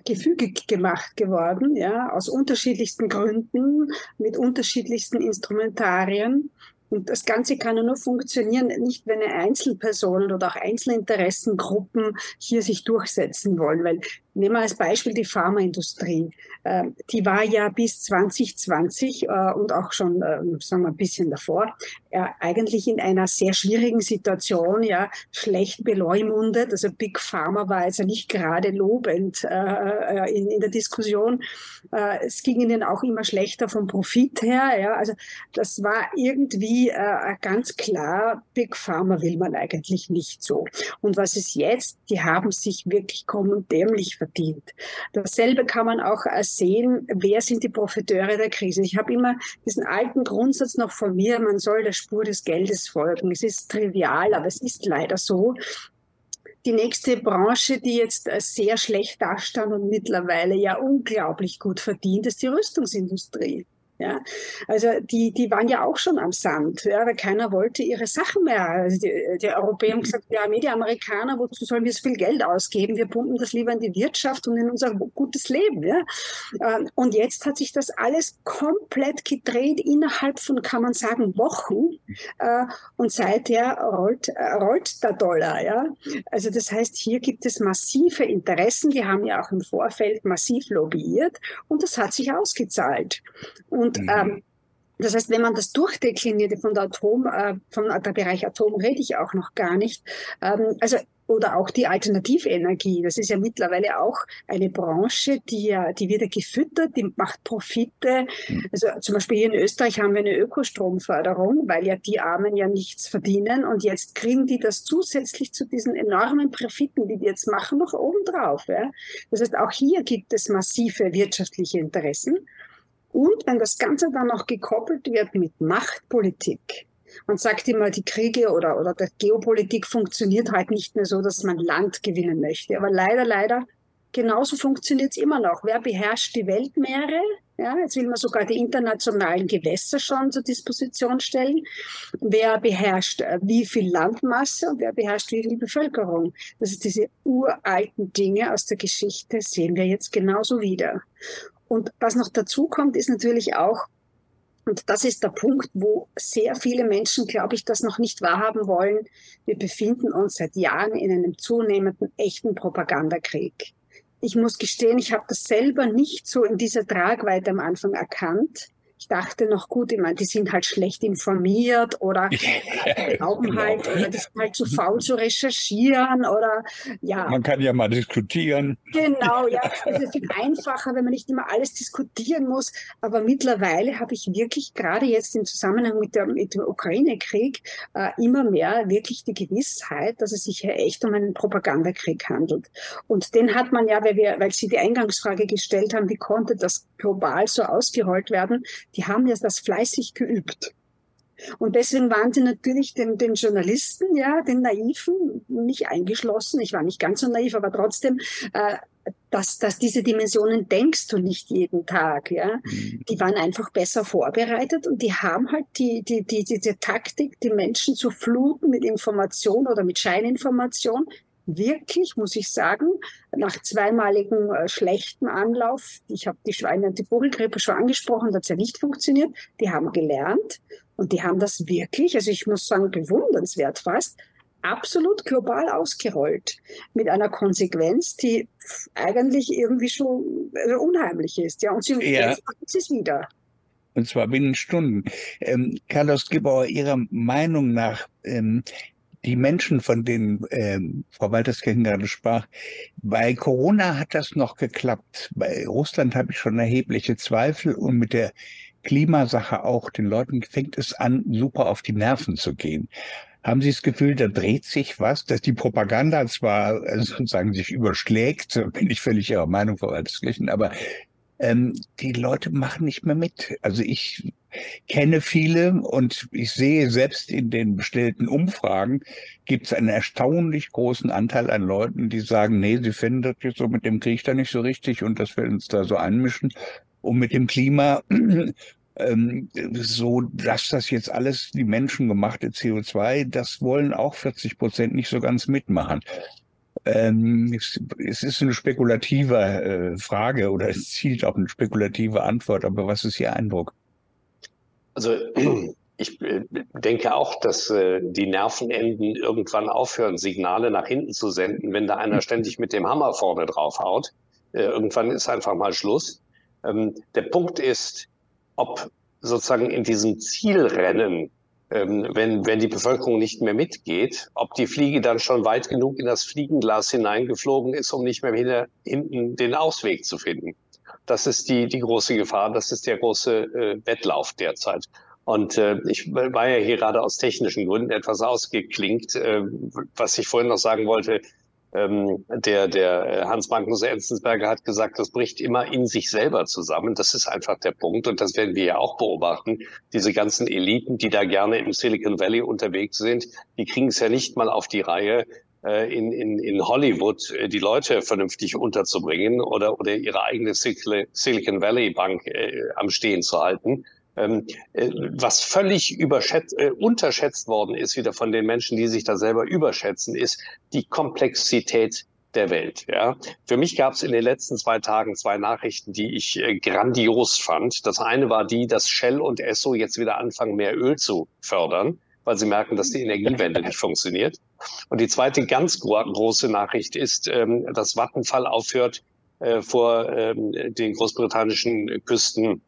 gefügig gemacht geworden, ja, aus unterschiedlichsten Gründen, mit unterschiedlichsten Instrumentarien. Und das Ganze kann nur funktionieren, nicht wenn eine Einzelperson oder auch Einzelinteressengruppen hier sich durchsetzen wollen. Weil nehmen wir als Beispiel die Pharmaindustrie. Ähm, die war ja bis 2020 äh, und auch schon, ähm, sagen wir, ein bisschen davor, eigentlich in einer sehr schwierigen Situation, ja, schlecht beleumundet. Also Big Pharma war also nicht gerade lobend äh, äh, in, der Diskussion. Es ging ihnen auch immer schlechter vom Profit her. Ja, also das war irgendwie ganz klar, Big Pharma will man eigentlich nicht so. Und was ist jetzt? Die haben sich wirklich kaum und dämlich verdient. Dasselbe kann man auch sehen, wer sind die Profiteure der Krise. Ich habe immer diesen alten Grundsatz noch von mir, man soll der Spur des Geldes folgen. Es ist trivial, aber es ist leider so. die nächste Branche, die jetzt äh, sehr schlecht dastand und mittlerweile ja unglaublich gut verdient, ist die Rüstungsindustrie. Ja, also die, die waren ja auch schon am Sand, ja, weil keiner wollte ihre Sachen mehr. Also die, die Europäer haben gesagt, ja, die Amerikaner, wozu sollen wir so viel Geld ausgeben? Wir pumpen das lieber in die Wirtschaft und in unser gutes Leben. Ja. Ähm, und jetzt hat sich das alles komplett gedreht innerhalb von, kann man sagen, Wochen. Äh, und seither rollt, äh, rollt der Dollar. Ja. Also das heißt, hier gibt es massive Interessen. Die haben ja auch im Vorfeld massiv lobbyiert und das hat sich ausgezahlt. Und und mhm. ähm, das heißt, wenn man das durchdekliniert von der Atom, äh, vom der Bereich Atom rede ich auch noch gar nicht. Ähm, also oder auch die Alternativenergie. Das ist ja mittlerweile auch eine Branche, die ja, die wird ja gefüttert, die macht Profite. Mhm. Also zum Beispiel hier in Österreich haben wir eine Ökostromförderung, weil ja die Armen ja nichts verdienen und jetzt kriegen die das zusätzlich zu diesen enormen Profiten, die die jetzt machen, noch obendrauf. Ja? Das heißt, auch hier gibt es massive wirtschaftliche Interessen. Und wenn das Ganze dann noch gekoppelt wird mit Machtpolitik, man sagt immer, die Kriege oder, oder die Geopolitik funktioniert halt nicht mehr so, dass man Land gewinnen möchte. Aber leider, leider, genauso funktioniert es immer noch. Wer beherrscht die Weltmeere? Ja, jetzt will man sogar die internationalen Gewässer schon zur Disposition stellen. Wer beherrscht äh, wie viel Landmasse und wer beherrscht wie viel Bevölkerung? Das ist diese uralten Dinge aus der Geschichte, sehen wir jetzt genauso wieder. Und was noch dazu kommt, ist natürlich auch, und das ist der Punkt, wo sehr viele Menschen, glaube ich, das noch nicht wahrhaben wollen. Wir befinden uns seit Jahren in einem zunehmenden echten Propagandakrieg. Ich muss gestehen, ich habe das selber nicht so in dieser Tragweite am Anfang erkannt ich dachte noch gut, ich meine, die sind halt schlecht informiert oder glauben genau. halt, oder die sind halt zu faul zu recherchieren oder ja. Man kann ja mal diskutieren. Genau, ja. Es ist viel einfacher, wenn man nicht immer alles diskutieren muss. Aber mittlerweile habe ich wirklich gerade jetzt im Zusammenhang mit, der, mit dem Ukraine-Krieg äh, immer mehr wirklich die Gewissheit, dass es sich hier echt um einen Propagandakrieg handelt. Und den hat man ja, weil wir, weil Sie die Eingangsfrage gestellt haben, wie konnte das global so ausgerollt werden? Die haben ja das fleißig geübt. Und deswegen waren sie natürlich den, den Journalisten, ja, den Naiven, nicht eingeschlossen. Ich war nicht ganz so naiv, aber trotzdem, äh, dass, dass diese Dimensionen denkst du nicht jeden Tag, ja. Mhm. Die waren einfach besser vorbereitet und die haben halt die, die, die, diese Taktik, die Menschen zu fluten mit Information oder mit Scheininformation, wirklich, muss ich sagen, nach zweimaligem äh, schlechten Anlauf, ich habe die Schweine und die Vogelgrippe schon angesprochen, das hat ja nicht funktioniert, die haben gelernt und die haben das wirklich, also ich muss sagen, bewundernswert fast, absolut global ausgerollt. Mit einer Konsequenz, die eigentlich irgendwie schon also unheimlich ist. Ja, und sie ja. es wieder. Und zwar binnen Stunden. Ähm, Carlos Gebauer, Ihrer Meinung nach, ähm, die Menschen, von denen ähm, Frau Walterskirchen gerade sprach, bei Corona hat das noch geklappt. Bei Russland habe ich schon erhebliche Zweifel und mit der Klimasache auch. Den Leuten fängt es an, super auf die Nerven zu gehen. Haben Sie das Gefühl, da dreht sich was, dass die Propaganda zwar äh, sozusagen sich überschlägt, bin ich völlig Ihrer Meinung, Frau Walterskirchen, aber ähm, die Leute machen nicht mehr mit. Also ich kenne viele und ich sehe selbst in den bestellten Umfragen gibt es einen erstaunlich großen Anteil an Leuten, die sagen, nee, sie finden das jetzt so mit dem Krieg da nicht so richtig und dass wir uns da so einmischen. Und mit dem Klima ähm, so, dass das jetzt alles die menschengemachte CO2, das wollen auch 40 Prozent nicht so ganz mitmachen. Ähm, es, es, ist eine spekulative äh, Frage oder es zielt auf eine spekulative Antwort, aber was ist Ihr Eindruck? Also ich äh, denke auch, dass äh, die Nervenenden irgendwann aufhören, Signale nach hinten zu senden, wenn da einer ständig mit dem Hammer vorne drauf haut. Äh, irgendwann ist einfach mal Schluss. Ähm, der Punkt ist, ob sozusagen in diesem Zielrennen ähm, wenn, wenn die Bevölkerung nicht mehr mitgeht, ob die Fliege dann schon weit genug in das Fliegenglas hineingeflogen ist, um nicht mehr hinter, hinten den Ausweg zu finden. Das ist die, die große Gefahr, das ist der große äh, Wettlauf derzeit. Und äh, ich war ja hier gerade aus technischen Gründen etwas ausgeklinkt. Äh, was ich vorhin noch sagen wollte, ähm, der, der äh, Hans Magnus Enzensberger hat gesagt, das bricht immer in sich selber zusammen. Das ist einfach der Punkt und das werden wir ja auch beobachten. Diese ganzen Eliten, die da gerne im Silicon Valley unterwegs sind, die kriegen es ja nicht mal auf die Reihe, äh, in, in, in Hollywood äh, die Leute vernünftig unterzubringen oder, oder ihre eigene Silicon Valley Bank äh, am Stehen zu halten. Ähm, äh, was völlig überschätzt, äh, unterschätzt worden ist, wieder von den Menschen, die sich da selber überschätzen, ist die Komplexität der Welt. Ja. Für mich gab es in den letzten zwei Tagen zwei Nachrichten, die ich äh, grandios fand. Das eine war die, dass Shell und Esso jetzt wieder anfangen, mehr Öl zu fördern, weil sie merken, dass die Energiewende nicht funktioniert. Und die zweite ganz gro große Nachricht ist, ähm, dass Vattenfall aufhört, äh, vor ähm, den großbritannischen Küsten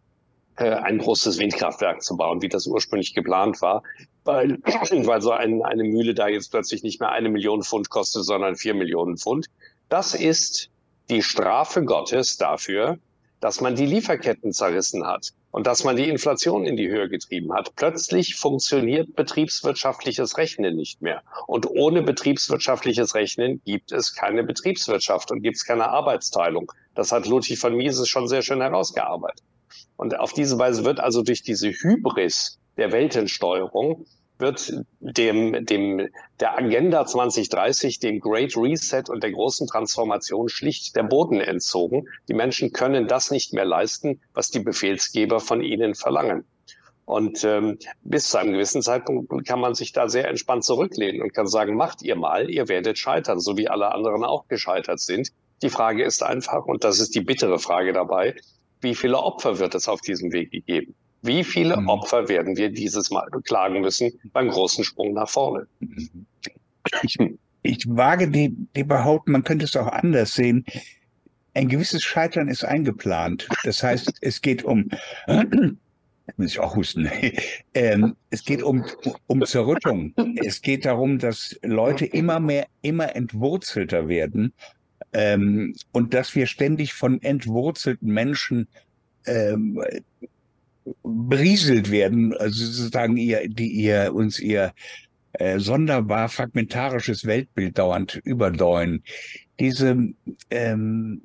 ein großes Windkraftwerk zu bauen, wie das ursprünglich geplant war, weil, weil so ein, eine Mühle da jetzt plötzlich nicht mehr eine Million Pfund kostet, sondern vier Millionen Pfund. Das ist die Strafe Gottes dafür, dass man die Lieferketten zerrissen hat und dass man die Inflation in die Höhe getrieben hat. Plötzlich funktioniert betriebswirtschaftliches Rechnen nicht mehr. Und ohne betriebswirtschaftliches Rechnen gibt es keine Betriebswirtschaft und gibt es keine Arbeitsteilung. Das hat Ludwig von Mises schon sehr schön herausgearbeitet. Und auf diese Weise wird also durch diese Hybris der Weltensteuerung wird dem, dem, der Agenda 2030, dem Great Reset und der großen Transformation schlicht der Boden entzogen. Die Menschen können das nicht mehr leisten, was die Befehlsgeber von ihnen verlangen. Und ähm, bis zu einem gewissen Zeitpunkt kann man sich da sehr entspannt zurücklehnen und kann sagen, macht ihr mal, ihr werdet scheitern, so wie alle anderen auch gescheitert sind. Die Frage ist einfach, und das ist die bittere Frage dabei, wie viele Opfer wird es auf diesem Weg gegeben? Wie viele mhm. Opfer werden wir dieses Mal beklagen müssen beim großen Sprung nach vorne? Ich, ich wage die, die behaupten, man könnte es auch anders sehen. Ein gewisses Scheitern ist eingeplant. Das heißt, es geht um, muss ich auch husten, ähm, es geht um, um Zerrüttung. Es geht darum, dass Leute immer mehr, immer entwurzelter werden ähm, und dass wir ständig von entwurzelten Menschen ähm, berieselt werden, also sozusagen ihr, die ihr uns ihr äh, sonderbar fragmentarisches Weltbild dauernd überdeuen. Diese ähm,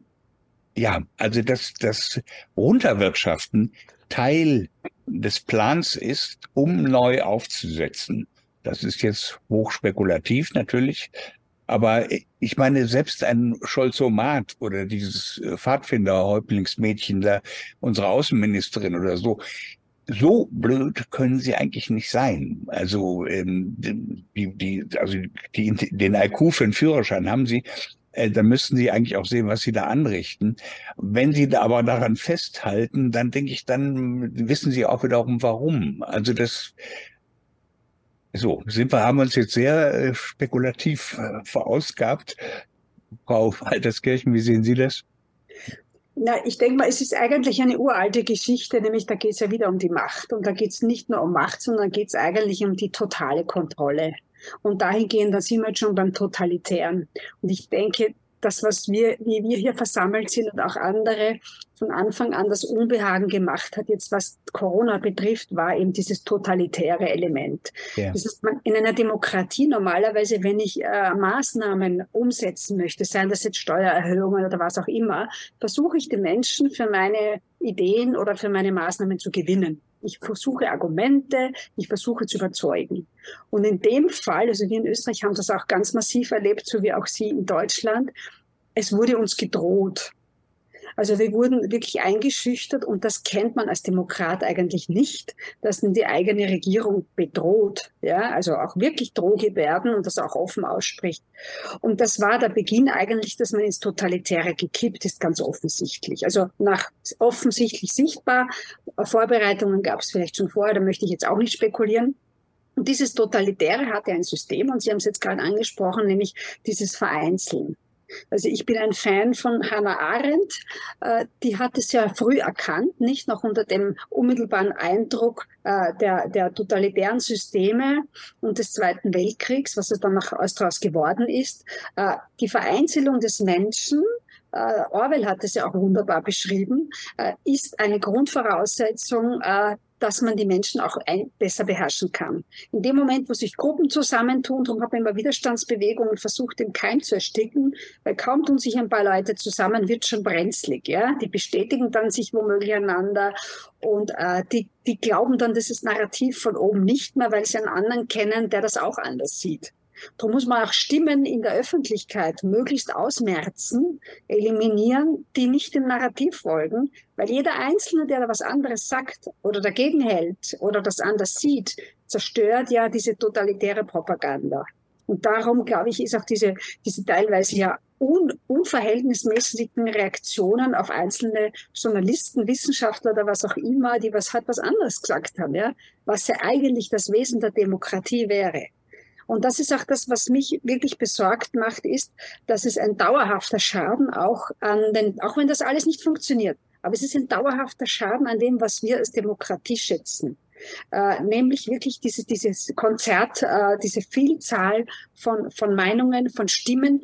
ja, also dass das Runterwirtschaften Teil des Plans ist, um neu aufzusetzen. Das ist jetzt hochspekulativ natürlich, aber ich meine, selbst ein Scholzomat oder dieses äh, Pfadfinder-Häuptlingsmädchen da, unsere Außenministerin oder so, so blöd können sie eigentlich nicht sein. Also ähm, die, die, also die, den IQ für den Führerschein haben sie. Äh, da müssten sie eigentlich auch sehen, was sie da anrichten. Wenn sie da aber daran festhalten, dann denke ich, dann wissen sie auch wiederum warum. Also das so, sind wir, haben uns jetzt sehr äh, spekulativ äh, verausgabt. Frau Alterskirchen, wie sehen Sie das? Na, ich denke mal, es ist eigentlich eine uralte Geschichte, nämlich da geht es ja wieder um die Macht. Und da geht es nicht nur um Macht, sondern geht es eigentlich um die totale Kontrolle. Und dahingehend, da sind wir jetzt schon beim Totalitären. Und ich denke, das, was wir, wie wir hier versammelt sind und auch andere von Anfang an das Unbehagen gemacht hat, jetzt was Corona betrifft, war eben dieses totalitäre Element. Ja. Das ist man in einer Demokratie normalerweise, wenn ich äh, Maßnahmen umsetzen möchte, seien das jetzt Steuererhöhungen oder was auch immer, versuche ich die Menschen für meine Ideen oder für meine Maßnahmen zu gewinnen. Ich versuche Argumente, ich versuche zu überzeugen. Und in dem Fall, also wir in Österreich haben das auch ganz massiv erlebt, so wie auch Sie in Deutschland, es wurde uns gedroht. Also wir wurden wirklich eingeschüchtert und das kennt man als Demokrat eigentlich nicht, dass die eigene Regierung bedroht, ja, also auch wirklich Drohgebärden und das auch offen ausspricht. Und das war der Beginn eigentlich, dass man ins Totalitäre gekippt ist, ganz offensichtlich. Also nach offensichtlich sichtbar, Vorbereitungen gab es vielleicht schon vorher, da möchte ich jetzt auch nicht spekulieren. Und dieses Totalitäre hatte ein System, und Sie haben es jetzt gerade angesprochen, nämlich dieses Vereinzeln. Also ich bin ein Fan von Hannah Arendt. Äh, die hat es ja früh erkannt, nicht noch unter dem unmittelbaren Eindruck äh, der, der totalitären Systeme und des Zweiten Weltkriegs, was es dann nach Österreich geworden ist. Äh, die Vereinzelung des Menschen Orwell hat es ja auch wunderbar beschrieben, ist eine Grundvoraussetzung dass man die Menschen auch ein, besser beherrschen kann. In dem Moment, wo sich Gruppen zusammentun, darum hat man immer Widerstandsbewegungen versucht, den Keim zu ersticken, weil kaum tun sich ein paar Leute zusammen, wird schon brenzlig. Ja? Die bestätigen dann sich womöglich einander und äh, die, die glauben dann dieses Narrativ von oben nicht mehr, weil sie einen anderen kennen, der das auch anders sieht. Darum muss man auch Stimmen in der Öffentlichkeit möglichst ausmerzen, eliminieren, die nicht dem Narrativ folgen, weil jeder Einzelne, der da was anderes sagt oder dagegen hält oder das anders sieht, zerstört ja diese totalitäre Propaganda. Und darum, glaube ich, ist auch diese, diese teilweise ja un, unverhältnismäßigen Reaktionen auf einzelne Journalisten, Wissenschaftler oder was auch immer, die was hat was anderes gesagt haben, ja, was ja eigentlich das Wesen der Demokratie wäre. Und das ist auch das, was mich wirklich besorgt macht, ist, dass es ein dauerhafter Schaden auch an den, auch wenn das alles nicht funktioniert, aber es ist ein dauerhafter Schaden an dem, was wir als Demokratie schätzen. Äh, nämlich wirklich diese, dieses Konzert, äh, diese Vielzahl von, von Meinungen, von Stimmen,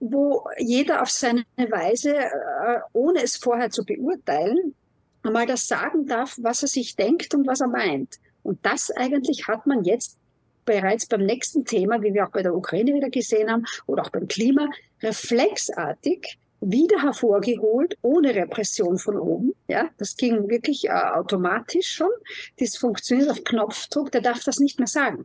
wo jeder auf seine Weise, äh, ohne es vorher zu beurteilen, einmal das sagen darf, was er sich denkt und was er meint. Und das eigentlich hat man jetzt bereits beim nächsten Thema, wie wir auch bei der Ukraine wieder gesehen haben, oder auch beim Klima, reflexartig wieder hervorgeholt, ohne Repression von oben. Ja, das ging wirklich äh, automatisch schon. Das funktioniert auf Knopfdruck, der darf das nicht mehr sagen.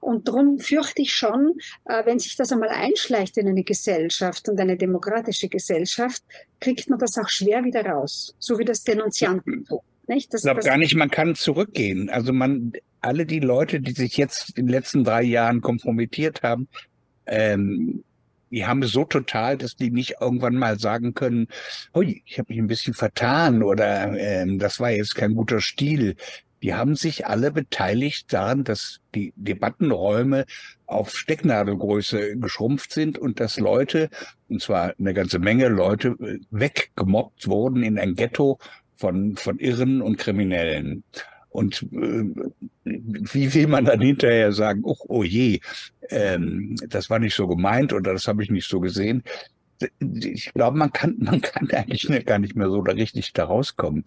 Und darum fürchte ich schon, äh, wenn sich das einmal einschleicht in eine Gesellschaft und eine demokratische Gesellschaft, kriegt man das auch schwer wieder raus, so wie das Denunzianten tun. Nicht? Das, ich glaube gar nicht, man kann zurückgehen. Also man, alle die Leute, die sich jetzt in den letzten drei Jahren kompromittiert haben, ähm, die haben es so total, dass die nicht irgendwann mal sagen können, hui, ich habe mich ein bisschen vertan oder ähm, das war jetzt kein guter Stil die haben sich alle beteiligt daran, dass die Debattenräume auf Stecknadelgröße geschrumpft sind und dass Leute, und zwar eine ganze Menge Leute, weggemobbt wurden in ein Ghetto von, von Irren und Kriminellen. Und äh, wie will man dann hinterher sagen, oh, je, ähm, das war nicht so gemeint oder das habe ich nicht so gesehen. Ich glaube, man kann, man kann eigentlich gar nicht mehr so richtig da rauskommen.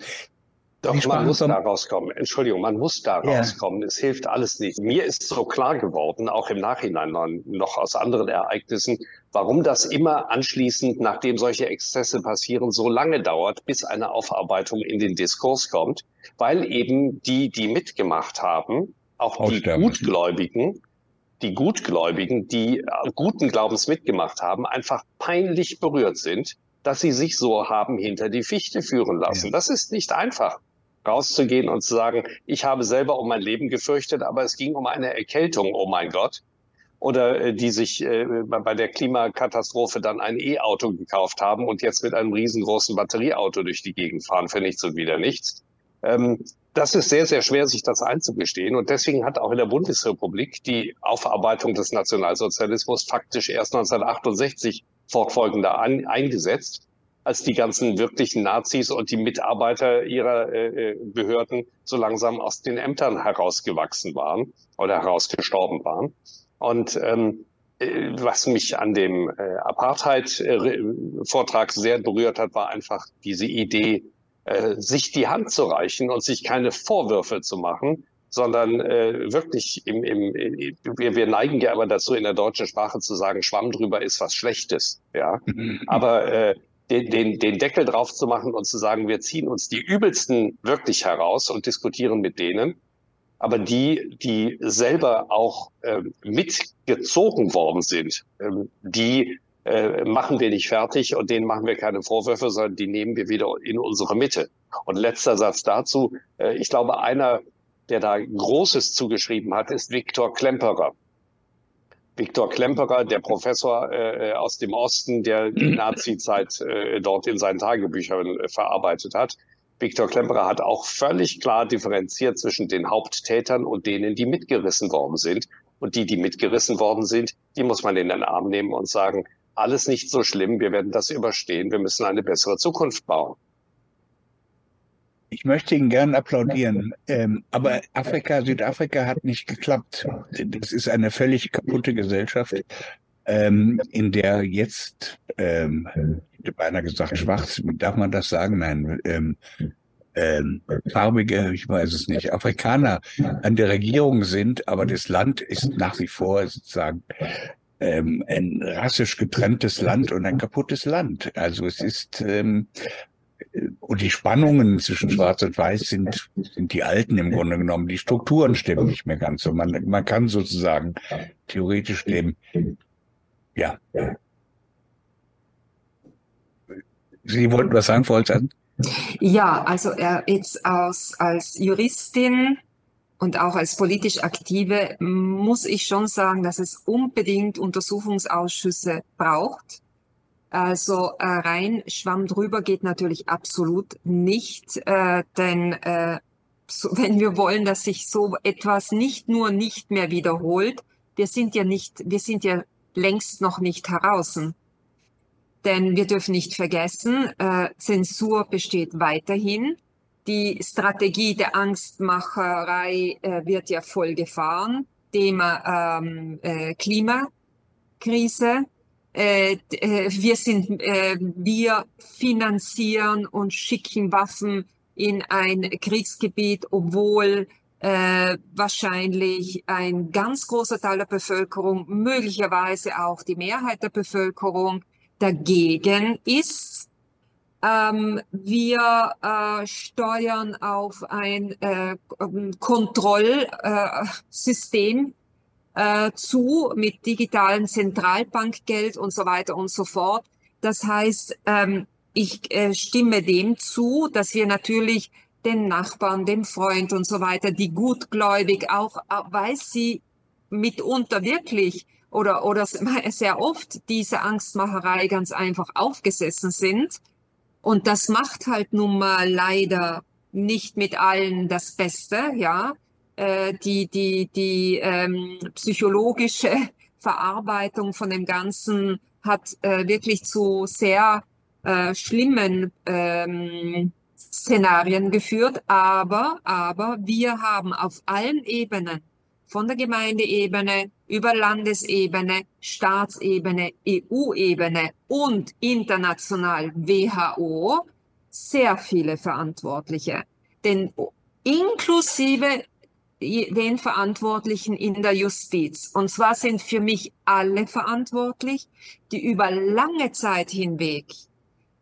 Doch, man muss da rauskommen. Entschuldigung, man muss da ja. rauskommen. Es hilft alles nicht. Mir ist so klar geworden, auch im Nachhinein noch aus anderen Ereignissen, warum das immer anschließend, nachdem solche Exzesse passieren, so lange dauert, bis eine Aufarbeitung in den Diskurs kommt, weil eben die, die mitgemacht haben, auch die Gutgläubigen, die Gutgläubigen, die guten Glaubens mitgemacht haben, einfach peinlich berührt sind, dass sie sich so haben hinter die Fichte führen lassen. Das ist nicht einfach rauszugehen und zu sagen, ich habe selber um mein Leben gefürchtet, aber es ging um eine Erkältung, oh mein Gott. Oder äh, die sich äh, bei der Klimakatastrophe dann ein E-Auto gekauft haben und jetzt mit einem riesengroßen Batterieauto durch die Gegend fahren für nichts und wieder nichts. Ähm, das ist sehr, sehr schwer, sich das einzugestehen. Und deswegen hat auch in der Bundesrepublik die Aufarbeitung des Nationalsozialismus faktisch erst 1968 fortfolgender an, eingesetzt als die ganzen wirklichen Nazis und die Mitarbeiter ihrer äh, äh, Behörden so langsam aus den Ämtern herausgewachsen waren oder herausgestorben waren. Und ähm, äh, was mich an dem äh, Apartheid-Vortrag sehr berührt hat, war einfach diese Idee, äh, sich die Hand zu reichen und sich keine Vorwürfe zu machen, sondern äh, wirklich im, im, wir, wir neigen ja aber dazu in der deutschen Sprache zu sagen, Schwamm drüber ist was Schlechtes, ja. Aber äh, den, den, den Deckel drauf zu machen und zu sagen, wir ziehen uns die übelsten wirklich heraus und diskutieren mit denen. Aber die, die selber auch ähm, mitgezogen worden sind, ähm, die äh, machen wir nicht fertig und denen machen wir keine Vorwürfe, sondern die nehmen wir wieder in unsere Mitte. Und letzter Satz dazu. Äh, ich glaube, einer, der da Großes zugeschrieben hat, ist Viktor Klemperer. Viktor Klemperer, der Professor äh, aus dem Osten, der die Nazi-Zeit äh, dort in seinen Tagebüchern äh, verarbeitet hat. Viktor Klemperer hat auch völlig klar differenziert zwischen den Haupttätern und denen, die mitgerissen worden sind. Und die, die mitgerissen worden sind, die muss man in den Arm nehmen und sagen, alles nicht so schlimm, wir werden das überstehen, wir müssen eine bessere Zukunft bauen. Ich möchte Ihnen gern applaudieren, ähm, aber Afrika, Südafrika hat nicht geklappt. Das ist eine völlig kaputte Gesellschaft, ähm, in der jetzt, ähm, ich habe einer gesagt, schwarz, darf man das sagen? Nein, ähm, ähm, farbige, ich weiß es nicht, Afrikaner an der Regierung sind, aber das Land ist nach wie vor sozusagen ähm, ein rassisch getrenntes Land und ein kaputtes Land. Also es ist ähm, und die Spannungen zwischen Schwarz und Weiß sind, sind die alten im Grunde genommen. Die Strukturen stimmen nicht mehr ganz so. Man, man kann sozusagen theoretisch dem, ja. Sie wollten was sagen, Frau Holzern? Ja, also äh, jetzt aus, als Juristin und auch als politisch Aktive muss ich schon sagen, dass es unbedingt Untersuchungsausschüsse braucht. Also äh, rein Schwamm drüber geht natürlich absolut nicht, äh, denn äh, so, wenn wir wollen, dass sich so etwas nicht nur nicht mehr wiederholt, wir sind ja nicht, wir sind ja längst noch nicht heraus. Denn wir dürfen nicht vergessen, äh, Zensur besteht weiterhin. Die Strategie der Angstmacherei äh, wird ja voll gefahren. Thema ähm, äh, Klimakrise. Äh, äh, wir sind, äh, wir finanzieren und schicken Waffen in ein Kriegsgebiet, obwohl äh, wahrscheinlich ein ganz großer Teil der Bevölkerung, möglicherweise auch die Mehrheit der Bevölkerung dagegen ist. Ähm, wir äh, steuern auf ein äh, Kontrollsystem äh, zu mit digitalem Zentralbankgeld und so weiter und so fort. Das heißt, ähm, ich äh, stimme dem zu, dass wir natürlich den Nachbarn, dem Freund und so weiter, die gutgläubig auch, weil sie mitunter wirklich oder, oder sehr oft diese Angstmacherei ganz einfach aufgesessen sind. Und das macht halt nun mal leider nicht mit allen das Beste, ja. Äh, die die, die ähm, psychologische Verarbeitung von dem Ganzen hat äh, wirklich zu sehr äh, schlimmen ähm, Szenarien geführt. Aber, aber wir haben auf allen Ebenen von der Gemeindeebene über Landesebene, Staatsebene, EU-Ebene und international WHO sehr viele Verantwortliche. Denn inklusive den Verantwortlichen in der Justiz. Und zwar sind für mich alle verantwortlich, die über lange Zeit hinweg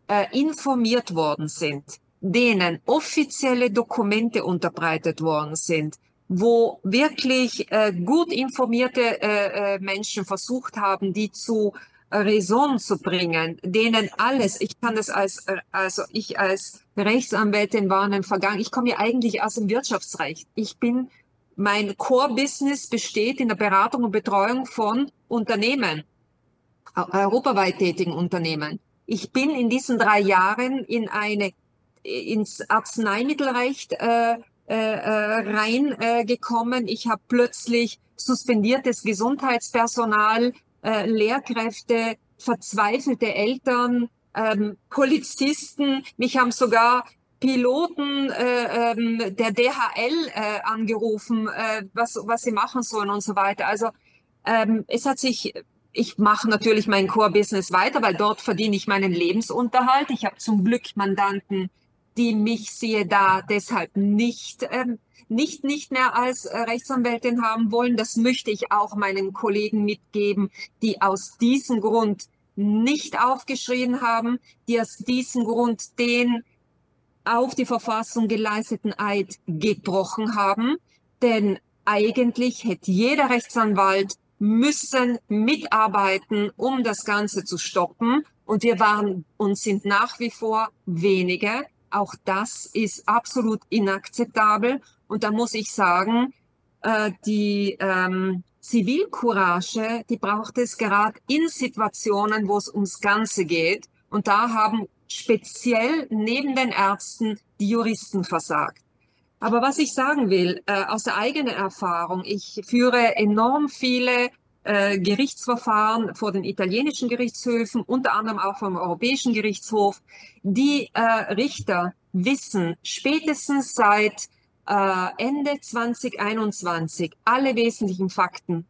äh, informiert worden sind, denen offizielle Dokumente unterbreitet worden sind, wo wirklich äh, gut informierte äh, äh, Menschen versucht haben, die zu Raison zu bringen, denen alles, ich kann das als, äh, also ich als Rechtsanwältin war in den Vergangen, ich komme ja eigentlich aus dem Wirtschaftsrecht. Ich bin, mein Core-Business besteht in der Beratung und Betreuung von Unternehmen, europaweit tätigen Unternehmen. Ich bin in diesen drei Jahren in eine, ins Arzneimittelrecht äh, äh, äh, reingekommen. Äh, ich habe plötzlich suspendiertes Gesundheitspersonal, äh, Lehrkräfte, verzweifelte Eltern, ähm, Polizisten. Mich haben sogar Piloten äh, ähm, der DHL äh, angerufen, äh, was, was sie machen sollen und so weiter. Also ähm, es hat sich, ich mache natürlich mein Core-Business weiter, weil dort verdiene ich meinen Lebensunterhalt. Ich habe zum Glück Mandanten, die mich siehe da deshalb nicht ähm, nicht nicht mehr als äh, Rechtsanwältin haben wollen. Das möchte ich auch meinen Kollegen mitgeben, die aus diesem Grund nicht aufgeschrien haben, die aus diesem Grund den auf die Verfassung geleisteten Eid gebrochen haben. Denn eigentlich hätte jeder Rechtsanwalt müssen mitarbeiten, um das Ganze zu stoppen. Und wir waren und sind nach wie vor wenige. Auch das ist absolut inakzeptabel. Und da muss ich sagen, äh, die ähm, Zivilcourage, die braucht es gerade in Situationen, wo es ums Ganze geht. Und da haben speziell neben den Ärzten die Juristen versagt. Aber was ich sagen will, äh, aus der eigenen Erfahrung, ich führe enorm viele äh, Gerichtsverfahren vor den italienischen Gerichtshöfen, unter anderem auch vom Europäischen Gerichtshof. Die äh, Richter wissen spätestens seit äh, Ende 2021 alle wesentlichen Fakten.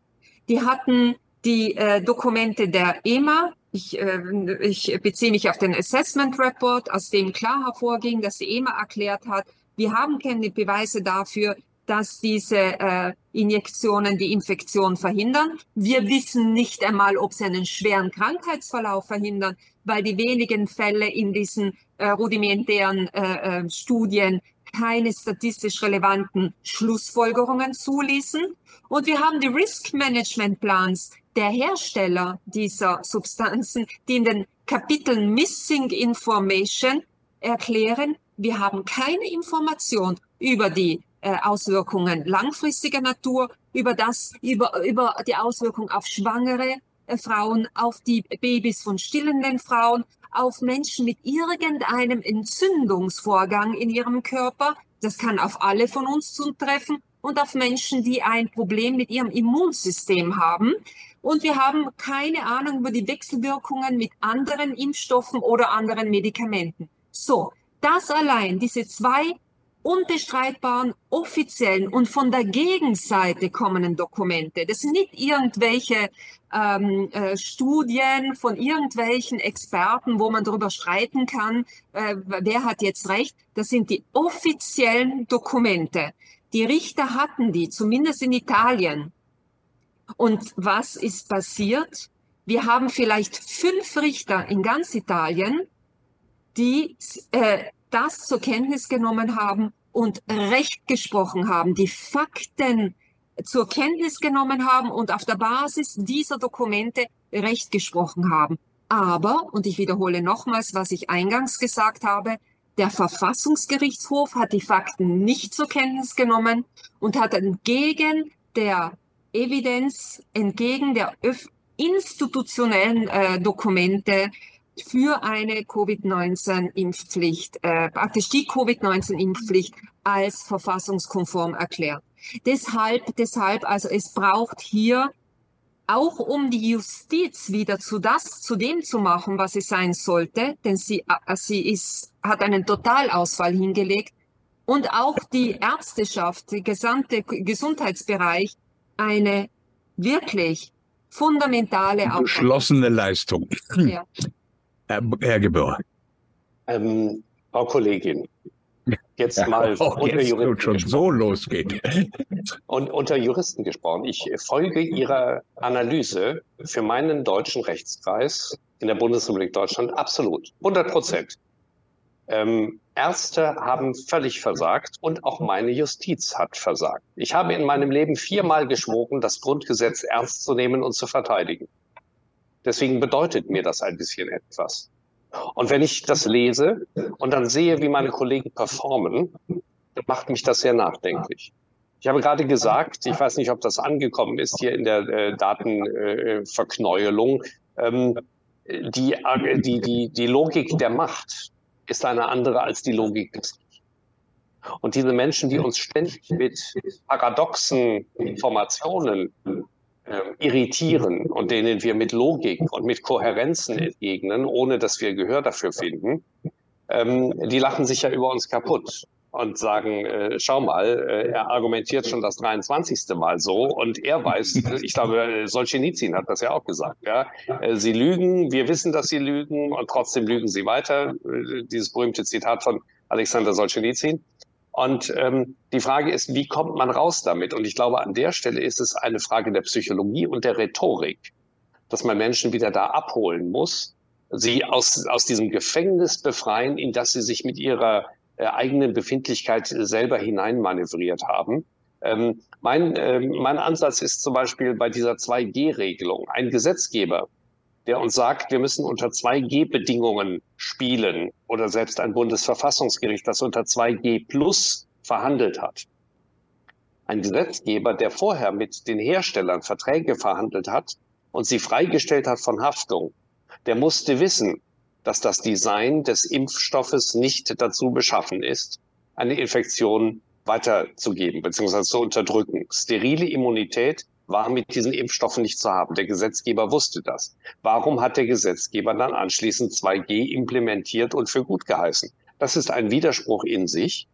Die hatten die äh, Dokumente der EMA. Ich, äh, ich beziehe mich auf den Assessment Report, aus dem klar hervorging, dass die EMA erklärt hat, wir haben keine Beweise dafür, dass diese äh, Injektionen die Infektion verhindern. Wir wissen nicht einmal, ob sie einen schweren Krankheitsverlauf verhindern, weil die wenigen Fälle in diesen äh, rudimentären äh, äh, Studien keine statistisch relevanten Schlussfolgerungen zuließen. Und wir haben die Risk Management Plans der Hersteller dieser Substanzen, die in den Kapiteln Missing Information erklären, wir haben keine Information über die äh, Auswirkungen langfristiger Natur, über das, über, über die Auswirkung auf schwangere äh, Frauen, auf die Babys von stillenden Frauen, auf Menschen mit irgendeinem Entzündungsvorgang in ihrem Körper. Das kann auf alle von uns zutreffen und auf Menschen, die ein Problem mit ihrem Immunsystem haben. Und wir haben keine Ahnung über die Wechselwirkungen mit anderen Impfstoffen oder anderen Medikamenten. So, das allein, diese zwei unbestreitbaren offiziellen und von der Gegenseite kommenden Dokumente. Das sind nicht irgendwelche ähm, äh, Studien von irgendwelchen Experten, wo man darüber streiten kann, äh, wer hat jetzt recht. Das sind die offiziellen Dokumente. Die Richter hatten die, zumindest in Italien. Und was ist passiert? Wir haben vielleicht fünf Richter in ganz Italien, die äh, das zur Kenntnis genommen haben und Recht gesprochen haben, die Fakten zur Kenntnis genommen haben und auf der Basis dieser Dokumente Recht gesprochen haben. Aber, und ich wiederhole nochmals, was ich eingangs gesagt habe, der Verfassungsgerichtshof hat die Fakten nicht zur Kenntnis genommen und hat entgegen der Evidenz, entgegen der institutionellen äh, Dokumente für eine Covid-19-Impfpflicht, äh, praktisch die Covid-19-Impfpflicht als verfassungskonform erklärt. Deshalb, deshalb, also es braucht hier auch um die Justiz wieder zu das, zu dem zu machen, was sie sein sollte, denn sie, äh, sie ist, hat einen Totalausfall hingelegt und auch die Ärzteschaft, der gesamte Gesundheitsbereich eine wirklich fundamentale Beschlossene Leistung. Ja. Herr, Herr Gebauer. Ähm, Frau Kollegin, jetzt ja, mal oh, unter jetzt Juristen schon gesprochen. so losgeht. Und unter Juristen gesprochen. Ich folge Ihrer Analyse für meinen deutschen Rechtskreis in der Bundesrepublik Deutschland absolut. 100 Prozent. Ähm, Ärzte haben völlig versagt und auch meine Justiz hat versagt. Ich habe in meinem Leben viermal geschworen, das Grundgesetz ernst zu nehmen und zu verteidigen. Deswegen bedeutet mir das ein bisschen etwas. Und wenn ich das lese und dann sehe, wie meine Kollegen performen, dann macht mich das sehr nachdenklich. Ich habe gerade gesagt, ich weiß nicht, ob das angekommen ist hier in der äh, Datenverknäuelung, äh, ähm, die, äh, die, die, die Logik der Macht ist eine andere als die Logik des und diese Menschen, die uns ständig mit paradoxen Informationen irritieren und denen wir mit Logik und mit Kohärenzen entgegnen, ohne dass wir Gehör dafür finden, ähm, die lachen sich ja über uns kaputt und sagen, äh, schau mal, äh, er argumentiert schon das 23. Mal so und er weiß, ich glaube, Solzhenitsyn hat das ja auch gesagt, ja, äh, sie lügen, wir wissen, dass sie lügen und trotzdem lügen sie weiter, äh, dieses berühmte Zitat von Alexander Solzhenitsyn. Und ähm, die Frage ist, wie kommt man raus damit? Und ich glaube, an der Stelle ist es eine Frage der Psychologie und der Rhetorik, dass man Menschen wieder da abholen muss, sie aus, aus diesem Gefängnis befreien, in das sie sich mit ihrer äh, eigenen Befindlichkeit selber hineinmanövriert haben. Ähm, mein, äh, mein Ansatz ist zum Beispiel bei dieser 2G-Regelung. Ein Gesetzgeber der uns sagt, wir müssen unter 2G-Bedingungen spielen oder selbst ein Bundesverfassungsgericht, das unter 2G plus verhandelt hat. Ein Gesetzgeber, der vorher mit den Herstellern Verträge verhandelt hat und sie freigestellt hat von Haftung, der musste wissen, dass das Design des Impfstoffes nicht dazu beschaffen ist, eine Infektion weiterzugeben bzw. zu unterdrücken. Sterile Immunität war mit diesen Impfstoffen nicht zu haben. Der Gesetzgeber wusste das. Warum hat der Gesetzgeber dann anschließend 2G implementiert und für gut geheißen? Das ist ein Widerspruch in sich.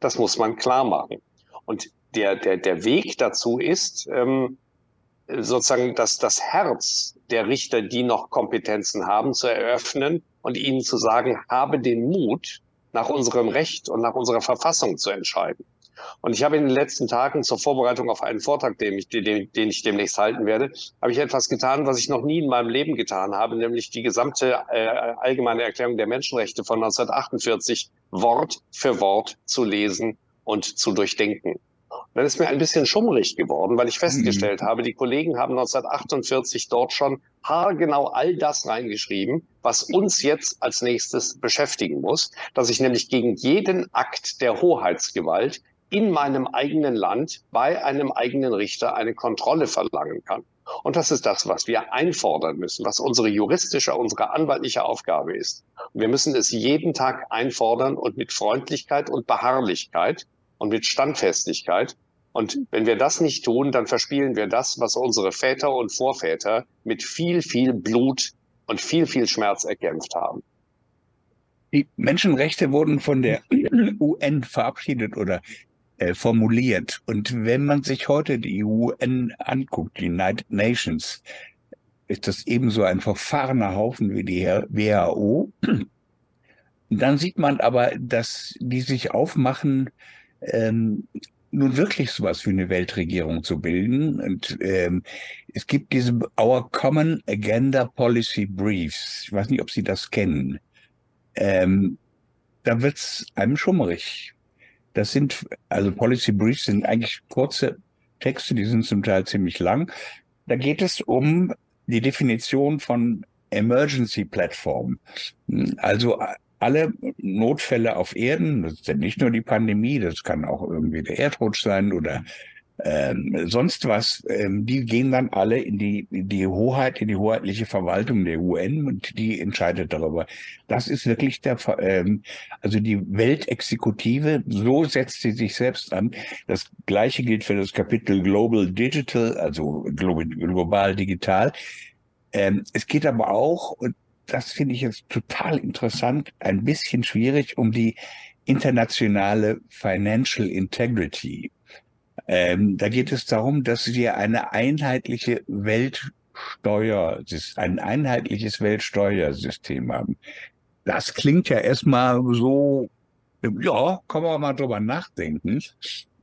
Das muss man klar machen. Und der, der, der Weg dazu ist, ähm, sozusagen das, das Herz der Richter, die noch Kompetenzen haben, zu eröffnen und ihnen zu sagen, habe den Mut, nach unserem Recht und nach unserer Verfassung zu entscheiden. Und ich habe in den letzten Tagen zur Vorbereitung auf einen Vortrag, den ich, den, den ich demnächst halten werde, habe ich etwas getan, was ich noch nie in meinem Leben getan habe, nämlich die gesamte äh, allgemeine Erklärung der Menschenrechte von 1948 Wort für Wort zu lesen und zu durchdenken. dann ist mir ein bisschen schummrig geworden, weil ich festgestellt mhm. habe, die Kollegen haben 1948 dort schon haargenau all das reingeschrieben, was uns jetzt als nächstes beschäftigen muss, dass ich nämlich gegen jeden Akt der Hoheitsgewalt in meinem eigenen Land bei einem eigenen Richter eine Kontrolle verlangen kann. Und das ist das, was wir einfordern müssen, was unsere juristische, unsere anwaltliche Aufgabe ist. Wir müssen es jeden Tag einfordern und mit Freundlichkeit und Beharrlichkeit und mit Standfestigkeit. Und wenn wir das nicht tun, dann verspielen wir das, was unsere Väter und Vorväter mit viel, viel Blut und viel, viel Schmerz erkämpft haben. Die Menschenrechte wurden von der UN verabschiedet oder äh, formuliert. Und wenn man sich heute die UN anguckt, die United Nations, ist das ebenso ein verfahrener Haufen wie die WHO. Dann sieht man aber, dass die sich aufmachen, ähm, nun wirklich sowas wie eine Weltregierung zu bilden. Und ähm, es gibt diese Our Common Agenda Policy Briefs. Ich weiß nicht, ob Sie das kennen. Ähm, da wird's einem schummerig. Das sind, also Policy Briefs sind eigentlich kurze Texte, die sind zum Teil ziemlich lang. Da geht es um die Definition von Emergency Platform. Also alle Notfälle auf Erden, das ist ja nicht nur die Pandemie, das kann auch irgendwie der Erdrutsch sein oder ähm, sonst was, ähm, die gehen dann alle in die, in die Hoheit, in die hoheitliche Verwaltung der UN und die entscheidet darüber. Das ist wirklich der, ähm, also die Weltexekutive, so setzt sie sich selbst an. Das gleiche gilt für das Kapitel Global Digital, also global digital. Ähm, es geht aber auch, und das finde ich jetzt total interessant, ein bisschen schwierig um die internationale Financial Integrity. Ähm, da geht es darum, dass wir eine einheitliche Weltsteuer, ein einheitliches Weltsteuersystem haben. Das klingt ja erstmal so, ja, kann man mal drüber nachdenken.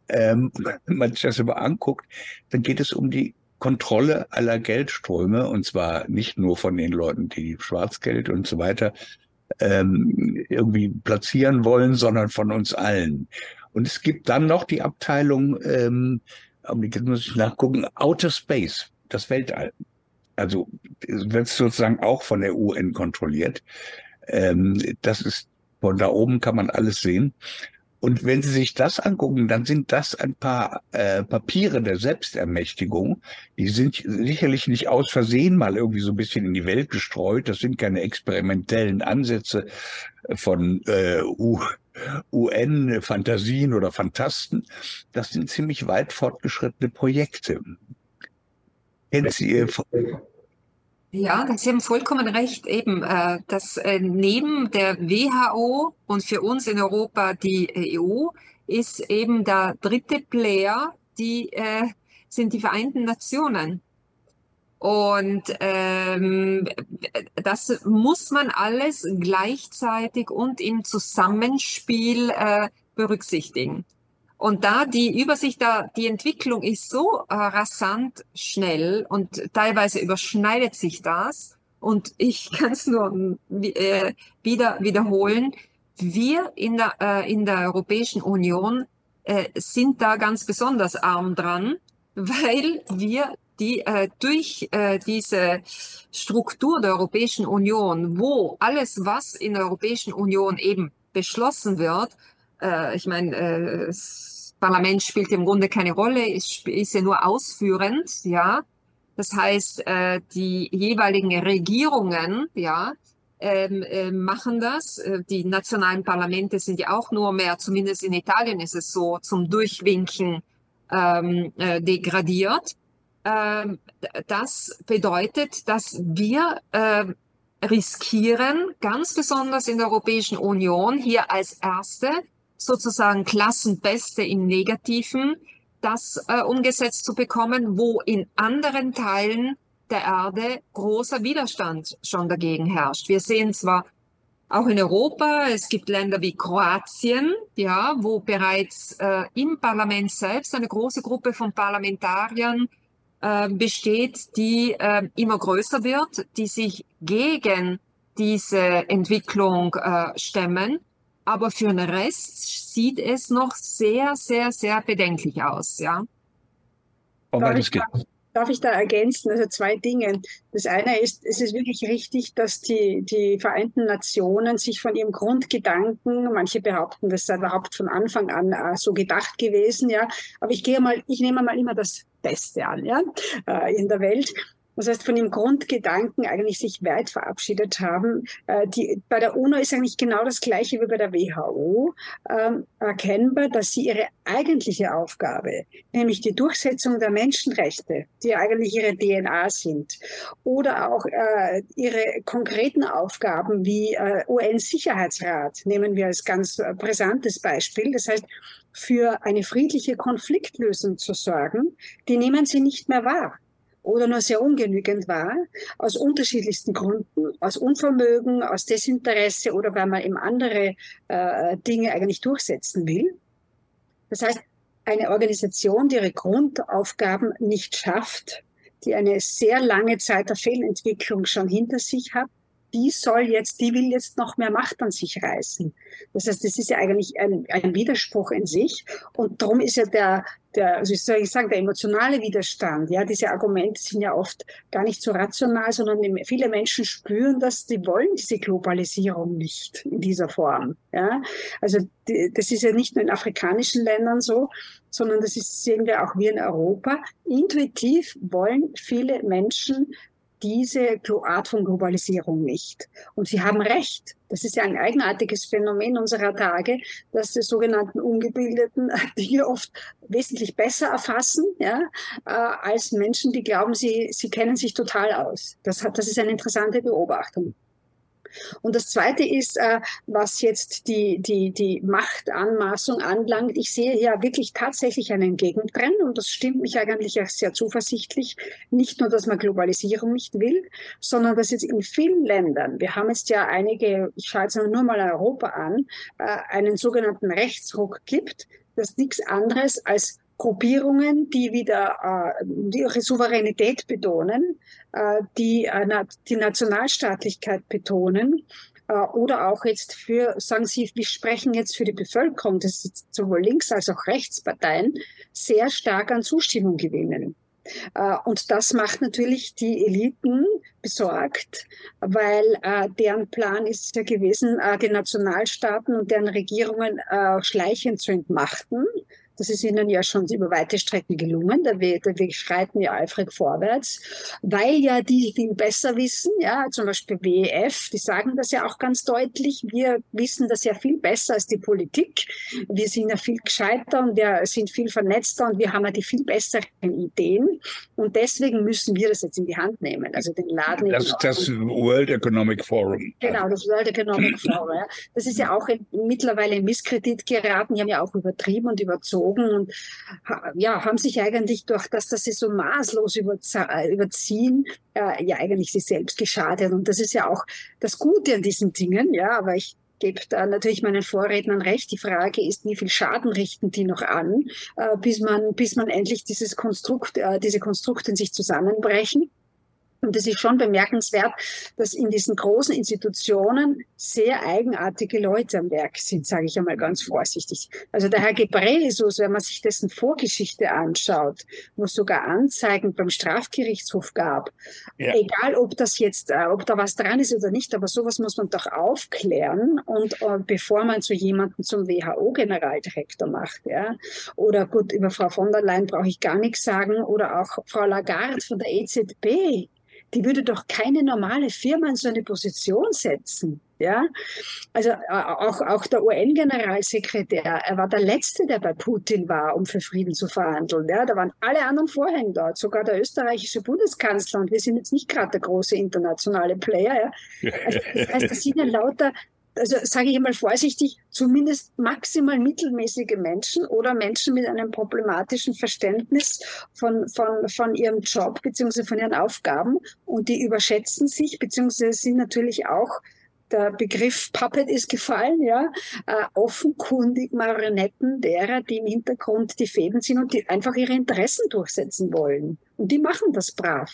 Ähm, wenn man sich das aber anguckt, dann geht es um die Kontrolle aller Geldströme und zwar nicht nur von den Leuten, die Schwarzgeld und so weiter ähm, irgendwie platzieren wollen, sondern von uns allen. Und es gibt dann noch die Abteilung, ähm, jetzt muss ich nachgucken, Outer Space, das Weltall. Also wird sozusagen auch von der UN kontrolliert. Ähm, das ist von da oben kann man alles sehen. Und wenn Sie sich das angucken, dann sind das ein paar äh, Papiere der Selbstermächtigung. Die sind sicherlich nicht aus Versehen mal irgendwie so ein bisschen in die Welt gestreut. Das sind keine experimentellen Ansätze von äh, UN-Fantasien oder Fantasten. Das sind ziemlich weit fortgeschrittene Projekte. Kennen Sie ja, Sie haben vollkommen recht, eben, äh, dass äh, neben der WHO und für uns in Europa die EU ist eben der dritte Player, die äh, sind die Vereinten Nationen. Und ähm, das muss man alles gleichzeitig und im Zusammenspiel äh, berücksichtigen. Und da die Übersicht, da die Entwicklung ist so äh, rasant schnell und teilweise überschneidet sich das. Und ich kann es nur äh, wieder wiederholen. Wir in der, äh, in der Europäischen Union äh, sind da ganz besonders arm dran, weil wir die äh, durch äh, diese Struktur der Europäischen Union, wo alles, was in der Europäischen Union eben beschlossen wird, äh, ich meine, äh, das Parlament spielt im Grunde keine Rolle, ist, ist ja nur ausführend, ja. Das heißt, äh, die jeweiligen Regierungen, ja, ähm, äh, machen das. Äh, die nationalen Parlamente sind ja auch nur mehr, zumindest in Italien ist es so, zum Durchwinken ähm, äh, degradiert. Ähm, das bedeutet, dass wir äh, riskieren, ganz besonders in der Europäischen Union, hier als Erste sozusagen Klassenbeste im Negativen, das äh, umgesetzt zu bekommen, wo in anderen Teilen der Erde großer Widerstand schon dagegen herrscht. Wir sehen zwar auch in Europa. Es gibt Länder wie Kroatien, ja, wo bereits äh, im Parlament selbst eine große Gruppe von Parlamentariern äh, besteht, die äh, immer größer wird, die sich gegen diese Entwicklung äh, stemmen. Aber für den Rest sieht es noch sehr, sehr, sehr bedenklich aus, ja. Oh, darf, ich, darf ich da ergänzen? Also zwei Dinge. Das eine ist, es ist wirklich richtig, dass die, die Vereinten Nationen sich von ihrem Grundgedanken, manche behaupten, das sei überhaupt von Anfang an äh, so gedacht gewesen, ja. Aber ich gehe mal, ich nehme mal immer das Beste an, ja, äh, in der Welt. Das heißt, von dem Grundgedanken eigentlich sich weit verabschiedet haben. Äh, die, bei der UNO ist eigentlich genau das Gleiche wie bei der WHO ähm, erkennbar, dass sie ihre eigentliche Aufgabe, nämlich die Durchsetzung der Menschenrechte, die eigentlich ihre DNA sind, oder auch äh, ihre konkreten Aufgaben wie äh, UN-Sicherheitsrat, nehmen wir als ganz äh, brisantes Beispiel. Das heißt, für eine friedliche Konfliktlösung zu sorgen, die nehmen sie nicht mehr wahr oder nur sehr ungenügend war, aus unterschiedlichsten Gründen, aus Unvermögen, aus Desinteresse oder weil man eben andere äh, Dinge eigentlich durchsetzen will. Das heißt, eine Organisation, die ihre Grundaufgaben nicht schafft, die eine sehr lange Zeit der Fehlentwicklung schon hinter sich hat, die soll jetzt, die will jetzt noch mehr Macht an sich reißen. Das heißt, das ist ja eigentlich ein, ein Widerspruch in sich. Und darum ist ja der, der, also soll ich sagen, der emotionale Widerstand, ja, diese Argumente sind ja oft gar nicht so rational, sondern viele Menschen spüren dass die wollen diese Globalisierung nicht in dieser Form, ja. Also, die, das ist ja nicht nur in afrikanischen Ländern so, sondern das ist, sehen wir auch wir in Europa. Intuitiv wollen viele Menschen diese Art von Globalisierung nicht. Und Sie haben recht. Das ist ja ein eigenartiges Phänomen unserer Tage, dass die sogenannten Ungebildeten Dinge oft wesentlich besser erfassen, ja, äh, als Menschen, die glauben, sie, sie kennen sich total aus. Das hat, das ist eine interessante Beobachtung. Und das Zweite ist, äh, was jetzt die, die, die Machtanmaßung anlangt. Ich sehe ja wirklich tatsächlich einen Gegentrend und das stimmt mich eigentlich auch sehr zuversichtlich. Nicht nur, dass man Globalisierung nicht will, sondern dass jetzt in vielen Ländern, wir haben jetzt ja einige, ich schaue jetzt nur mal Europa an, äh, einen sogenannten Rechtsruck gibt, das nichts anderes als Gruppierungen, die wieder äh, die ihre Souveränität betonen, äh, die äh, die Nationalstaatlichkeit betonen äh, oder auch jetzt für, sagen Sie, wir sprechen jetzt für die Bevölkerung, das ist sowohl links als auch Rechtsparteien, sehr stark an Zustimmung gewinnen. Äh, und das macht natürlich die Eliten besorgt, weil äh, deren Plan ist ja gewesen, äh, die Nationalstaaten und deren Regierungen äh, schleichend zu entmachten das ist ihnen ja schon über weite Strecken gelungen. Da wir, da wir schreiten ja eifrig vorwärts, weil ja die viel besser wissen, ja, zum Beispiel WEF, die sagen das ja auch ganz deutlich. Wir wissen das ja viel besser als die Politik. Wir sind ja viel gescheiter und wir sind viel vernetzter und wir haben ja die viel besseren Ideen. Und deswegen müssen wir das jetzt in die Hand nehmen. Also den Laden. Das das World Economic Forum. Genau, das World Economic Forum. Ja. Das ist ja auch in, mittlerweile in Misskredit geraten. Die haben ja auch übertrieben und überzogen gezogen und ja, haben sich eigentlich durch das, dass sie so maßlos überziehen, äh, ja eigentlich sich selbst geschadet. Und das ist ja auch das Gute an diesen Dingen, ja, aber ich gebe da natürlich meinen Vorrednern recht. Die Frage ist, wie viel Schaden richten die noch an, äh, bis man, bis man endlich dieses Konstrukt, äh, diese Konstrukte in sich zusammenbrechen. Und es ist schon bemerkenswert, dass in diesen großen Institutionen sehr eigenartige Leute am Werk sind, sage ich einmal ganz vorsichtig. Also der Herr Gebresus, wenn man sich dessen Vorgeschichte anschaut, wo es sogar Anzeigen beim Strafgerichtshof gab, ja. egal ob das jetzt, äh, ob da was dran ist oder nicht, aber sowas muss man doch aufklären und uh, bevor man so jemanden zum WHO-Generaldirektor macht, ja. Oder gut, über Frau von der Leyen brauche ich gar nichts sagen, oder auch Frau Lagarde von der EZB die würde doch keine normale Firma in so eine Position setzen. Ja, also auch, auch der UN-Generalsekretär, er war der Letzte, der bei Putin war, um für Frieden zu verhandeln. Ja, da waren alle anderen vorhin dort, sogar der österreichische Bundeskanzler. Und wir sind jetzt nicht gerade der große internationale Player. Ja. Also das heißt, das sind ja lauter also sage ich einmal vorsichtig, zumindest maximal mittelmäßige Menschen oder Menschen mit einem problematischen Verständnis von, von, von ihrem Job beziehungsweise von ihren Aufgaben und die überschätzen sich beziehungsweise sind natürlich auch der Begriff Puppet ist gefallen, ja, äh, offenkundig Marionetten derer, die im Hintergrund die Fäden sind und die einfach ihre Interessen durchsetzen wollen. Und die machen das brav.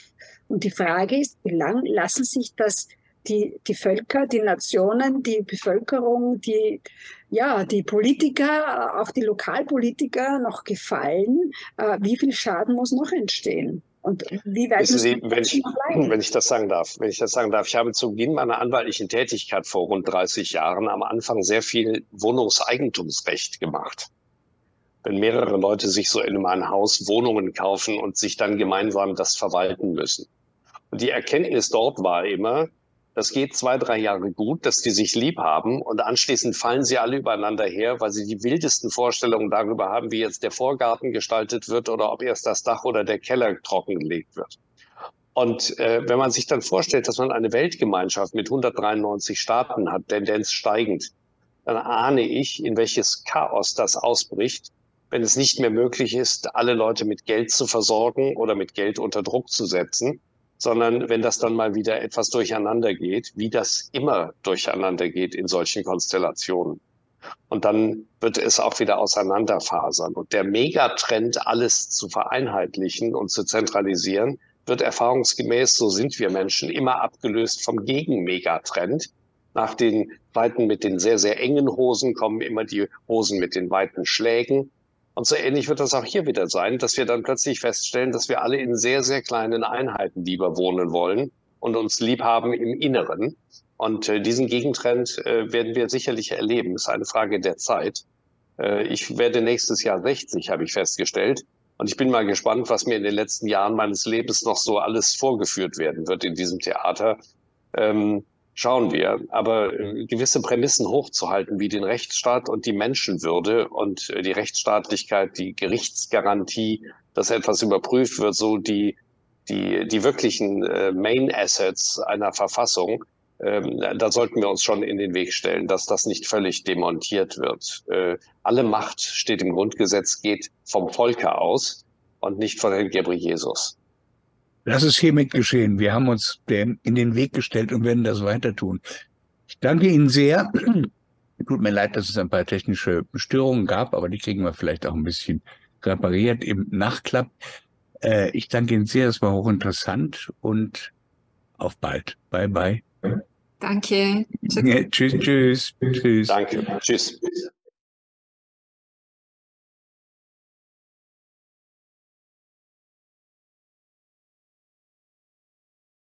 Und die Frage ist, wie lang lassen sich das die, die Völker, die Nationen, die Bevölkerung, die, ja, die Politiker, auch die Lokalpolitiker noch gefallen? Äh, wie viel Schaden muss noch entstehen? Und wie weit Sie, wenn, ich, wenn ich das sagen darf, wenn ich das sagen darf, ich habe zu Beginn meiner anwaltlichen Tätigkeit vor rund 30 Jahren am Anfang sehr viel Wohnungseigentumsrecht gemacht. Wenn mehrere Leute sich so in einem Haus Wohnungen kaufen und sich dann gemeinsam das verwalten müssen. Und die Erkenntnis dort war immer, das geht zwei, drei Jahre gut, dass die sich lieb haben und anschließend fallen sie alle übereinander her, weil sie die wildesten Vorstellungen darüber haben, wie jetzt der Vorgarten gestaltet wird oder ob erst das Dach oder der Keller trockengelegt wird. Und äh, wenn man sich dann vorstellt, dass man eine Weltgemeinschaft mit 193 Staaten hat, Tendenz steigend, dann ahne ich, in welches Chaos das ausbricht, wenn es nicht mehr möglich ist, alle Leute mit Geld zu versorgen oder mit Geld unter Druck zu setzen, sondern wenn das dann mal wieder etwas durcheinander geht, wie das immer durcheinander geht in solchen Konstellationen. Und dann wird es auch wieder auseinanderfasern. Und der Megatrend, alles zu vereinheitlichen und zu zentralisieren, wird erfahrungsgemäß, so sind wir Menschen, immer abgelöst vom Gegenmegatrend. Nach den Weiten mit den sehr, sehr engen Hosen kommen immer die Hosen mit den weiten Schlägen. Und so ähnlich wird das auch hier wieder sein, dass wir dann plötzlich feststellen, dass wir alle in sehr, sehr kleinen Einheiten lieber wohnen wollen und uns lieb haben im Inneren. Und äh, diesen Gegentrend äh, werden wir sicherlich erleben. Das ist eine Frage der Zeit. Äh, ich werde nächstes Jahr 60, habe ich festgestellt. Und ich bin mal gespannt, was mir in den letzten Jahren meines Lebens noch so alles vorgeführt werden wird in diesem Theater. Ähm, schauen wir. Aber äh, gewisse Prämissen hochzuhalten, wie den Rechtsstaat und die Menschenwürde und äh, die Rechtsstaatlichkeit, die Gerichtsgarantie, dass etwas überprüft wird, so die, die, die wirklichen äh, Main Assets einer Verfassung, ähm, da sollten wir uns schon in den Weg stellen, dass das nicht völlig demontiert wird. Äh, alle Macht steht im Grundgesetz, geht vom Volke aus und nicht von Herrn Gebri Jesus. Das ist hiermit geschehen. Wir haben uns dem in den Weg gestellt und werden das weiter tun. Ich danke Ihnen sehr. Tut mir leid, dass es ein paar technische Störungen gab, aber die kriegen wir vielleicht auch ein bisschen repariert im Nachklapp. Äh, ich danke Ihnen sehr, es war hochinteressant und auf bald. Bye bye. Danke. Ja, tschüss, tschüss, tschüss. Danke. Tschüss.